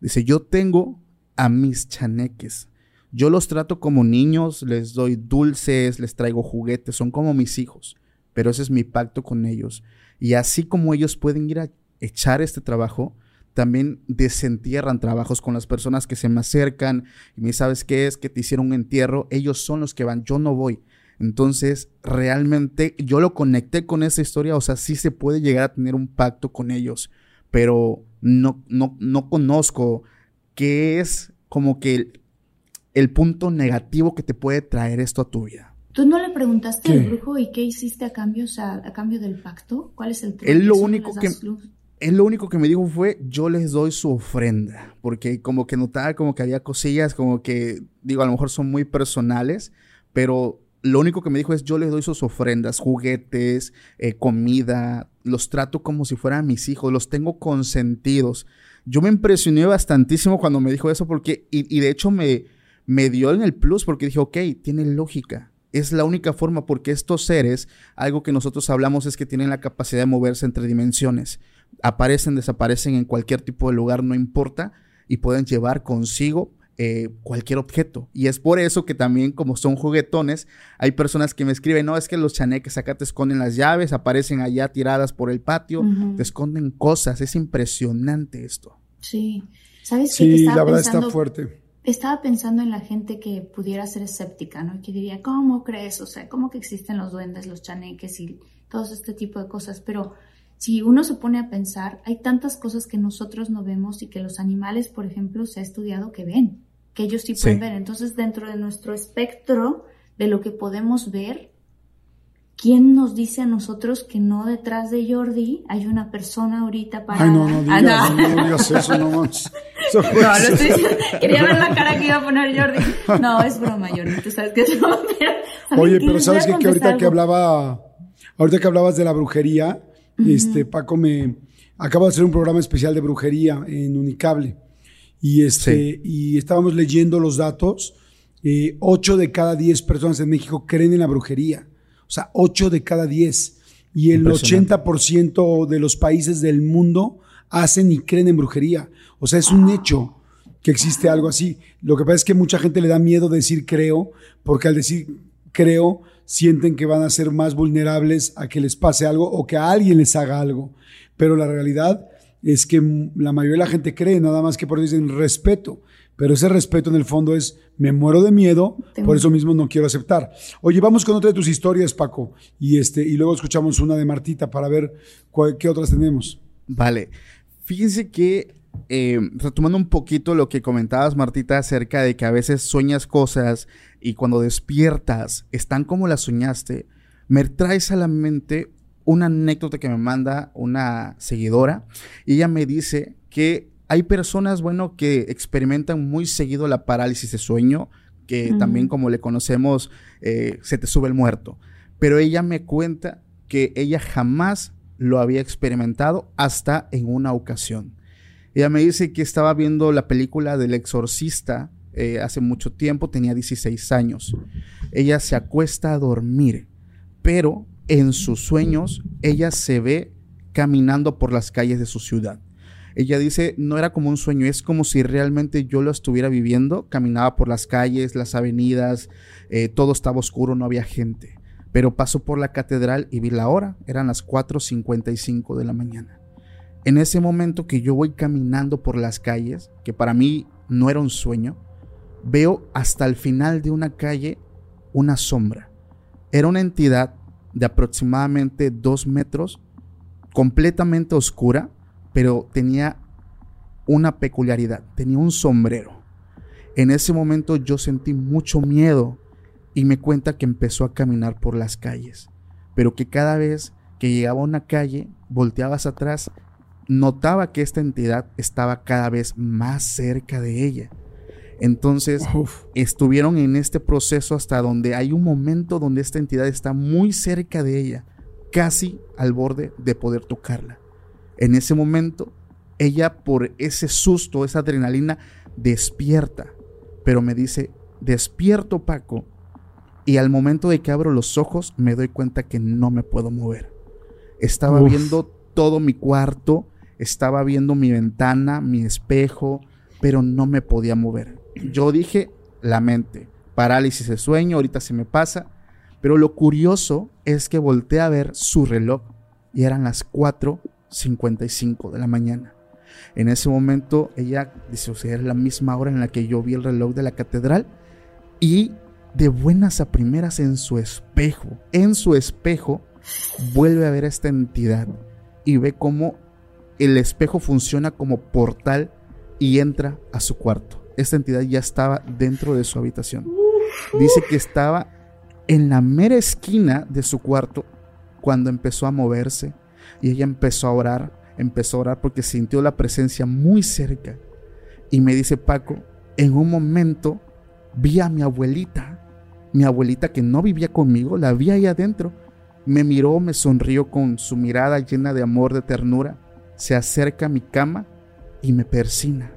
Dice, yo tengo a mis chaneques. Yo los trato como niños, les doy dulces, les traigo juguetes, son como mis hijos. Pero ese es mi pacto con ellos. Y así como ellos pueden ir a echar este trabajo, también desentierran trabajos con las personas que se me acercan y me ¿sabes qué es? Que te hicieron un entierro. Ellos son los que van, yo no voy. Entonces, realmente yo lo conecté con esa historia, o sea, sí se puede llegar a tener un pacto con ellos, pero no, no, no conozco qué es como que el, el punto negativo que te puede traer esto a tu vida. ¿Tú no le preguntaste ¿Qué? al brujo y qué hiciste a cambio, o sea, a cambio del pacto? ¿Cuál es el truco? Él lo ¿Solo único que- luz? Él lo único que me dijo fue, yo les doy su ofrenda, porque como que notaba como que había cosillas, como que, digo, a lo mejor son muy personales, pero lo único que me dijo es, yo les doy sus ofrendas, juguetes, eh, comida, los trato como si fueran mis hijos, los tengo consentidos. Yo me impresioné bastantísimo cuando me dijo eso, porque, y, y de hecho me, me dio en el plus, porque dije, ok, tiene lógica. Es la única forma porque estos seres, algo que nosotros hablamos es que tienen la capacidad de moverse entre dimensiones. Aparecen, desaparecen en cualquier tipo de lugar, no importa, y pueden llevar consigo eh, cualquier objeto. Y es por eso que también, como son juguetones, hay personas que me escriben, no, es que los chaneques acá te esconden las llaves, aparecen allá tiradas por el patio, te esconden cosas. Es impresionante esto. Sí. ¿Sabes sí, la verdad está fuerte estaba pensando en la gente que pudiera ser escéptica, ¿no? Que diría, ¿cómo crees? O sea, ¿cómo que existen los duendes, los chaneques y todo este tipo de cosas? Pero si uno se pone a pensar, hay tantas cosas que nosotros no vemos y que los animales, por ejemplo, se ha estudiado que ven, que ellos sí pueden ver. Entonces, dentro de nuestro espectro de lo que podemos ver, ¿Quién nos dice a nosotros que no detrás de Jordi hay una persona ahorita para... Ay, no, no digas, ah, no. no digas eso, no más. no, lo estoy Quería ver la cara que iba a poner Jordi. No, es broma, Jordi, tú sabes que es broma. Oye, pero ¿sabes qué? Que ahorita que hablaba... Ahorita que hablabas de la brujería, este, Paco me... Acabo de hacer un programa especial de brujería en Unicable. Y, este, y estábamos leyendo los datos. Eh, ocho de cada diez personas en México creen en la brujería. O sea, 8 de cada 10. Y el 80% de los países del mundo hacen y creen en brujería. O sea, es un hecho que existe algo así. Lo que pasa es que mucha gente le da miedo decir creo, porque al decir creo, sienten que van a ser más vulnerables a que les pase algo o que a alguien les haga algo. Pero la realidad es que la mayoría de la gente cree, nada más que por eso dicen respeto. Pero ese respeto en el fondo es, me muero de miedo, por eso mismo no quiero aceptar. Oye, vamos con otra de tus historias, Paco, y, este, y luego escuchamos una de Martita para ver qué otras tenemos. Vale. Fíjense que, eh, retomando un poquito lo que comentabas, Martita, acerca de que a veces sueñas cosas y cuando despiertas están como las soñaste, me traes a la mente una anécdota que me manda una seguidora y ella me dice que hay personas, bueno, que experimentan muy seguido la parálisis de sueño, que también como le conocemos, eh, se te sube el muerto. Pero ella me cuenta que ella jamás lo había experimentado hasta en una ocasión. Ella me dice que estaba viendo la película del exorcista eh, hace mucho tiempo, tenía 16 años. Ella se acuesta a dormir, pero en sus sueños ella se ve caminando por las calles de su ciudad. Ella dice, no era como un sueño, es como si realmente yo lo estuviera viviendo. Caminaba por las calles, las avenidas, eh, todo estaba oscuro, no había gente. Pero paso por la catedral y vi la hora, eran las 4.55 de la mañana. En ese momento que yo voy caminando por las calles, que para mí no era un sueño, veo hasta el final de una calle una sombra. Era una entidad de aproximadamente dos metros, completamente oscura, pero tenía una peculiaridad, tenía un sombrero. En ese momento yo sentí mucho miedo y me cuenta que empezó a caminar por las calles, pero que cada vez que llegaba a una calle, volteabas atrás, notaba que esta entidad estaba cada vez más cerca de ella. Entonces estuvieron en este proceso hasta donde hay un momento donde esta entidad está muy cerca de ella, casi al borde de poder tocarla. En ese momento, ella por ese susto, esa adrenalina, despierta. Pero me dice, despierto Paco. Y al momento de que abro los ojos, me doy cuenta que no me puedo mover. Estaba viendo todo mi cuarto, estaba viendo mi ventana, mi espejo, pero no me podía mover. Yo dije, la mente, parálisis de sueño, ahorita se me pasa. Pero lo curioso es que volteé a ver su reloj y eran las 4 55 de la mañana. En ese momento ella dice, o sea, era la misma hora en la que yo vi el reloj de la catedral y de buenas a primeras en su espejo, en su espejo, vuelve a ver a esta entidad y ve cómo el espejo funciona como portal y entra a su cuarto. Esta entidad ya estaba dentro de su habitación. Dice que estaba en la mera esquina de su cuarto cuando empezó a moverse, y ella empezó a orar, empezó a orar porque sintió la presencia muy cerca. Y me dice Paco, en un momento vi a mi abuelita, mi abuelita que no vivía conmigo, la vi ahí adentro. Me miró, me sonrió con su mirada llena de amor, de ternura. Se acerca a mi cama y me persina.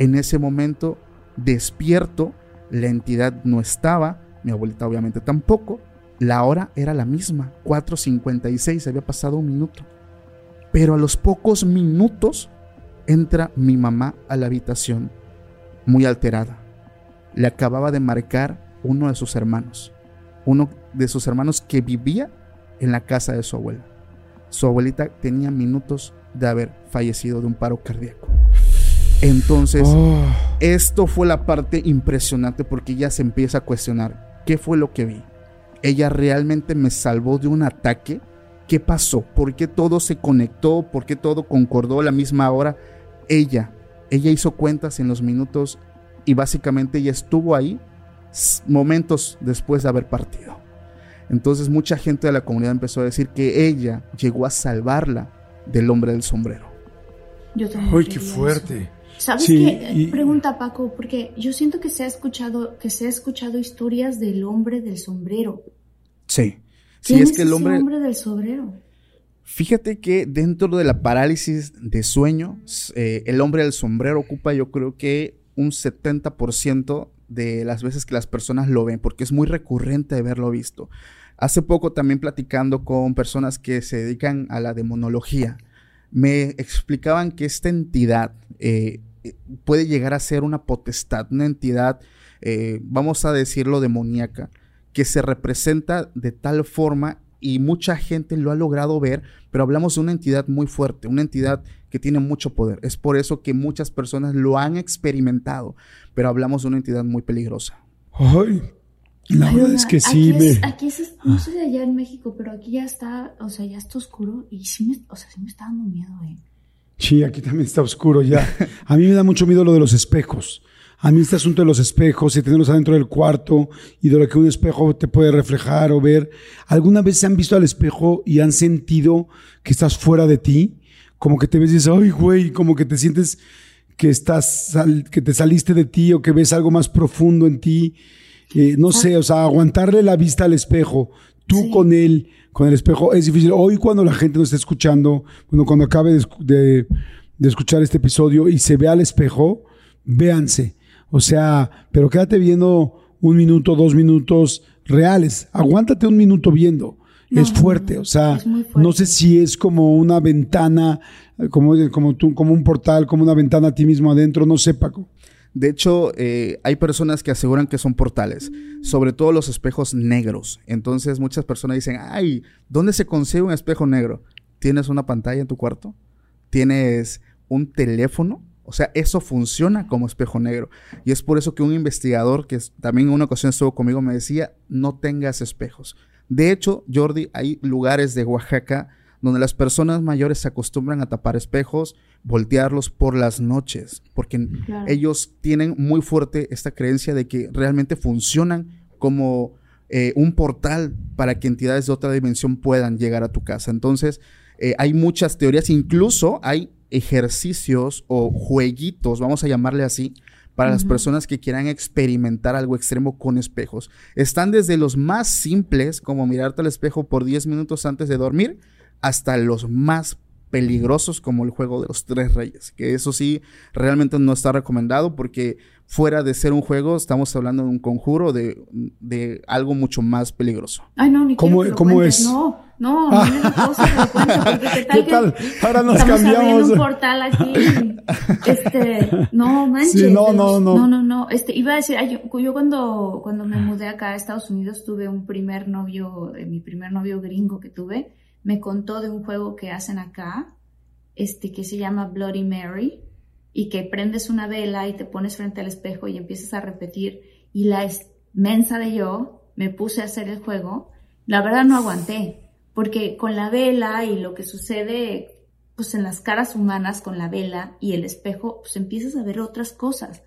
En ese momento despierto, la entidad no estaba, mi abuelita obviamente tampoco. La hora era la misma, 4.56, había pasado un minuto. Pero a los pocos minutos entra mi mamá a la habitación, muy alterada. Le acababa de marcar uno de sus hermanos, uno de sus hermanos que vivía en la casa de su abuela. Su abuelita tenía minutos de haber fallecido de un paro cardíaco. Entonces, Oh. esto fue la parte impresionante porque ella se empieza a cuestionar, ¿qué fue lo que vi? ¿Ella realmente me salvó de un ataque? ¿Qué pasó? ¿Por qué todo se conectó? ¿Por qué todo concordó a la misma hora? Ella, ella hizo cuentas en los minutos y básicamente ella estuvo ahí momentos después de haber partido. Entonces mucha gente de la comunidad empezó a decir que ella llegó a salvarla del hombre del sombrero. Yo también ¡Ay, qué fuerte! eso. ¿Sabes Sí, qué? y- Pregunta Paco, porque yo siento que se ha escuchado, que se ha escuchado historias del hombre del sombrero. Sí. Sí, ¿Quién es que el hombre... hombre del sombrero? Fíjate que dentro de la parálisis de sueño, eh, el hombre del sombrero ocupa yo creo que un 70% de las veces que las personas lo ven, porque es muy recurrente de verlo visto. Hace poco también platicando con personas que se dedican a la demonología, me explicaban que esta entidad eh, puede llegar a ser una potestad, una entidad, eh, vamos a decirlo, demoníaca, que se representa de tal forma y mucha gente lo ha logrado ver, pero hablamos de una entidad muy fuerte, una entidad que tiene mucho poder. Es por eso que muchas personas lo han experimentado, pero hablamos de una entidad muy peligrosa. Ay, la Ay, verdad es que aquí sí, es- me... aquí es- no sé de allá en México, pero aquí ya está, o sea, ya está oscuro y sí me, o sea, sí me está dando miedo, eh. Sí, aquí también está oscuro ya. A mí me da mucho miedo lo de los espejos. A mí este asunto de los espejos y tenerlos adentro del cuarto y de lo que un espejo te puede reflejar o ver. ¿Alguna vez se han visto al espejo y han sentido que estás fuera de ti? Como que te ves y dices, ay, güey, como que te sientes que estás, que te saliste de ti o que ves algo más profundo en ti. Eh, no sé, o sea, aguantarle la vista al espejo, tú Sí. con él, con el espejo, es difícil. Hoy cuando la gente nos está escuchando, bueno, cuando acabe de, de- de escuchar este episodio y se ve al espejo, véanse. O sea, pero quédate viendo un minuto, dos minutos reales. Aguántate un minuto viendo. No, es fuerte, o sea, fuerte. no sé si es como una ventana, como, como, tú, como un portal, como una ventana a ti mismo adentro, no sé, Paco. De hecho, eh, hay personas que aseguran que son portales, sobre todo los espejos negros. Entonces muchas personas dicen, ay, ¿dónde se consigue un espejo negro? ¿Tienes una pantalla en tu cuarto? ¿Tienes un teléfono? O sea, eso funciona como espejo negro. Y es por eso que un investigador, que también en una ocasión estuvo conmigo, me decía, no tengas espejos. De hecho, Jordi, hay lugares de Oaxaca donde las personas mayores se acostumbran a tapar espejos, voltearlos por las noches, porque Claro. ellos tienen muy fuerte esta creencia de que realmente funcionan como eh, un portal para que entidades de otra dimensión puedan llegar a tu casa. Entonces, eh, hay muchas teorías, incluso hay ejercicios o jueguitos, vamos a llamarle así, para las personas que quieran experimentar algo extremo con espejos. Están desde los más simples, como mirarte al espejo por 10 minutos antes de dormir, hasta los más peligrosos como el juego de los tres reyes, que eso sí realmente no está recomendado porque fuera de ser un juego estamos hablando de un conjuro de, de algo mucho más peligroso. Ay, no, ni ¿Cómo- que lo cómo es? No, no, no que lo cuente, porque qué tal ¿Qué que tal? Ahora nos estamos cambiamos. un portal aquí. Este, no manches. Sí, no, no, no. No, no, no. Este, iba a decir, ay, yo, yo cuando, cuando me mudé acá a Estados Unidos tuve un primer novio, eh, mi primer novio gringo que tuve, me contó de un juego que hacen acá, este, que se llama Bloody Mary, y que prendes una vela y te pones frente al espejo y empiezas a repetir, y la mensa de yo me puse a hacer el juego, la verdad no aguanté, porque con la vela y lo que sucede pues en las caras humanas con la vela y el espejo, pues empiezas a ver otras cosas.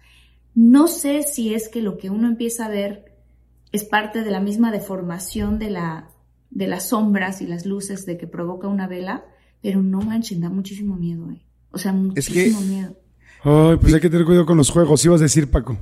No sé si es que lo que uno empieza a ver es parte de la misma deformación de la de las sombras y las luces de que provoca una vela, pero no manchen, da muchísimo miedo, eh. O sea, Es que- muchísimo miedo. Ay, pues hay que tener cuidado con los juegos. Ibas a decir, Paco.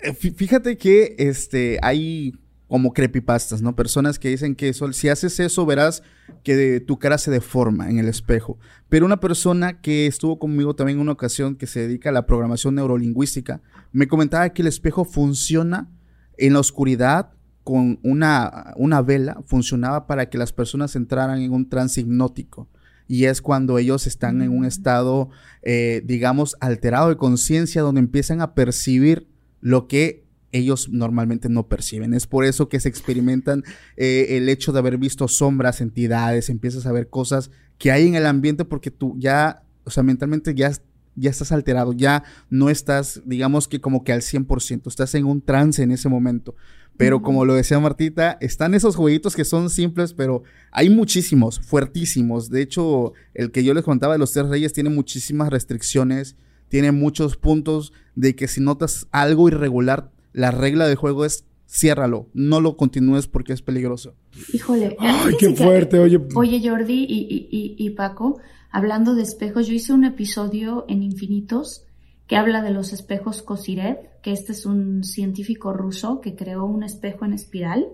Eh, fí- Fíjate que este, hay como creepypastas, ¿no? Personas que dicen que eso, si haces eso verás que de- tu cara se deforma en el espejo. Pero una persona que estuvo conmigo también en una ocasión que se dedica a la programación neurolingüística, me comentaba que el espejo funciona en la oscuridad con una, una vela funcionaba para que las personas entraran en un trance hipnótico. Y es cuando ellos están en un mm. estado, eh, digamos, alterado de conciencia, donde empiezan a percibir lo que ellos normalmente no perciben. Es por eso que se experimentan eh, el hecho de haber visto sombras, entidades, empiezas a ver cosas que hay en el ambiente porque tú ya, o sea, mentalmente ya, ya estás alterado, ya no estás, digamos que como que al 100%, estás en un trance en ese momento. Pero como lo decía Martita, están esos jueguitos que son simples, pero hay muchísimos, fuertísimos. De hecho, el que yo les contaba de los tres reyes tiene muchísimas restricciones, tiene muchos puntos de que si notas algo irregular, la regla del juego es ciérralo, no lo continúes porque es peligroso. Híjole, Ay, qué fuerte, oye. Oye, Jordi y, y, Paco, hablando de espejos, yo hice un episodio en Infinitos que habla de los espejos Kosirev, que este es un científico ruso que creó un espejo en espiral,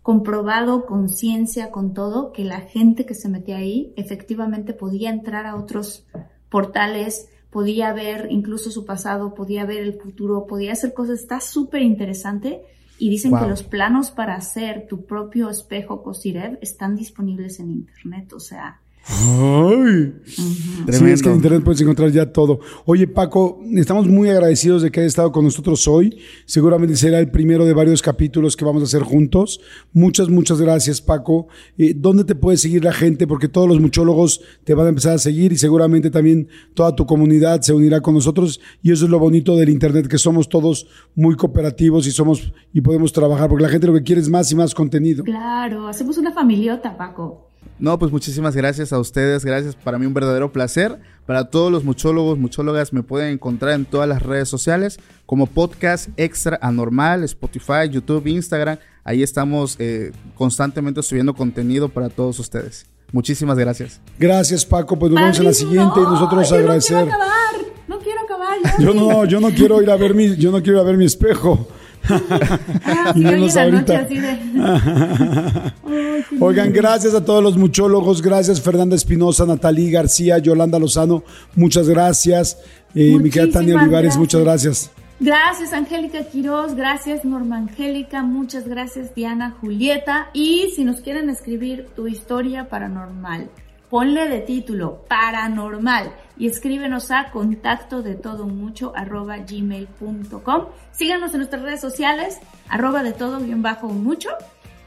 comprobado con ciencia, con todo, que la gente que se metía ahí efectivamente podía entrar a otros portales podía ver incluso su pasado, podía ver el futuro, podía hacer cosas, está súper interesante. Y dicen que los planos para hacer tu propio espejo Cosirev están disponibles en internet, o sea, Ay. Sí, es que en internet puedes encontrar ya todo. Oye, Paco, estamos muy agradecidos de que hayas estado con nosotros hoy. Seguramente será el primero de varios capítulos que vamos a hacer juntos. Muchas, muchas gracias, Paco. Eh, ¿Dónde te puede seguir la gente? Porque todos los muchólogos te van a empezar a seguir y seguramente también toda tu comunidad se unirá con nosotros. Y eso es lo bonito del internet, que somos todos muy cooperativos y somos y podemos trabajar, porque la gente lo que quiere es más y más contenido. Claro, hacemos una familiota, Paco. No, pues muchísimas gracias a ustedes, gracias, para mí un verdadero placer. Para todos los muchólogos, muchólogas me pueden encontrar en todas las redes sociales como podcast extra anormal, Spotify, YouTube, Instagram. Ahí estamos eh, constantemente subiendo contenido para todos ustedes. Muchísimas gracias. Gracias Paco, pues nos vemos en la siguiente y nosotros agradecer. No quiero acabar, no quiero acabar. Yo no, yo no quiero ir a ver mi, yo no quiero ir a ver mi espejo. Oigan, gracias a todos los muchólogos, gracias Fernanda Espinosa, Natalí García, Yolanda Lozano, muchas gracias. Eh, mi Tania Olivares, muchas gracias. Gracias Angélica Quiroz, gracias Norma Angélica, muchas gracias Diana Julieta. Y si nos quieren escribir tu historia paranormal, ponle de título paranormal y escríbenos a contacto de todo mucho arroba gmail.com. Síganos en nuestras redes sociales, arroba de todo bien bajo mucho.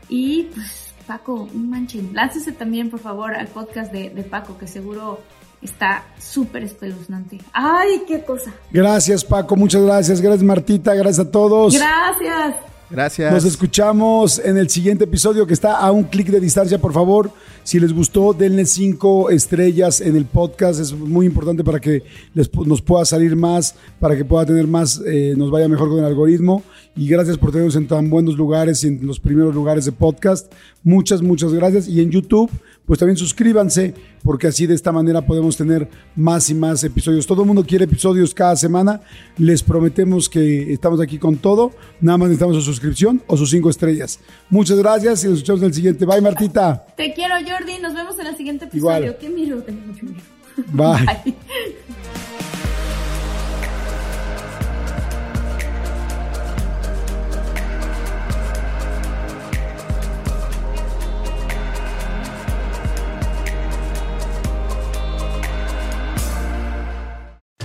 Y pues Paco, un manchen, láncese también por favor al podcast de, de Paco que seguro está súper espeluznante. ¡Ay, qué cosa! Gracias Paco, muchas gracias. Gracias Martita, gracias a todos. Gracias. Gracias. Nos escuchamos en el siguiente episodio que está a un clic de distancia, por favor. Si les gustó, denle cinco estrellas en el podcast. Es muy importante para que les, nos pueda salir más, para que pueda tener más, eh, nos vaya mejor con el algoritmo. Y gracias por tenernos en tan buenos lugares y en los primeros lugares de podcast. Muchas, muchas gracias. Y en YouTube, pues también suscríbanse, porque así de esta manera podemos tener más y más episodios. Todo el mundo quiere episodios cada semana. Les prometemos que estamos aquí con todo. Nada más necesitamos su suscripción o sus cinco estrellas. Muchas gracias y nos escuchamos en el siguiente. Bye, Martita. Te quiero, Jordi. Nos vemos en el siguiente episodio. Igual. Qué mucho miedo. Bye.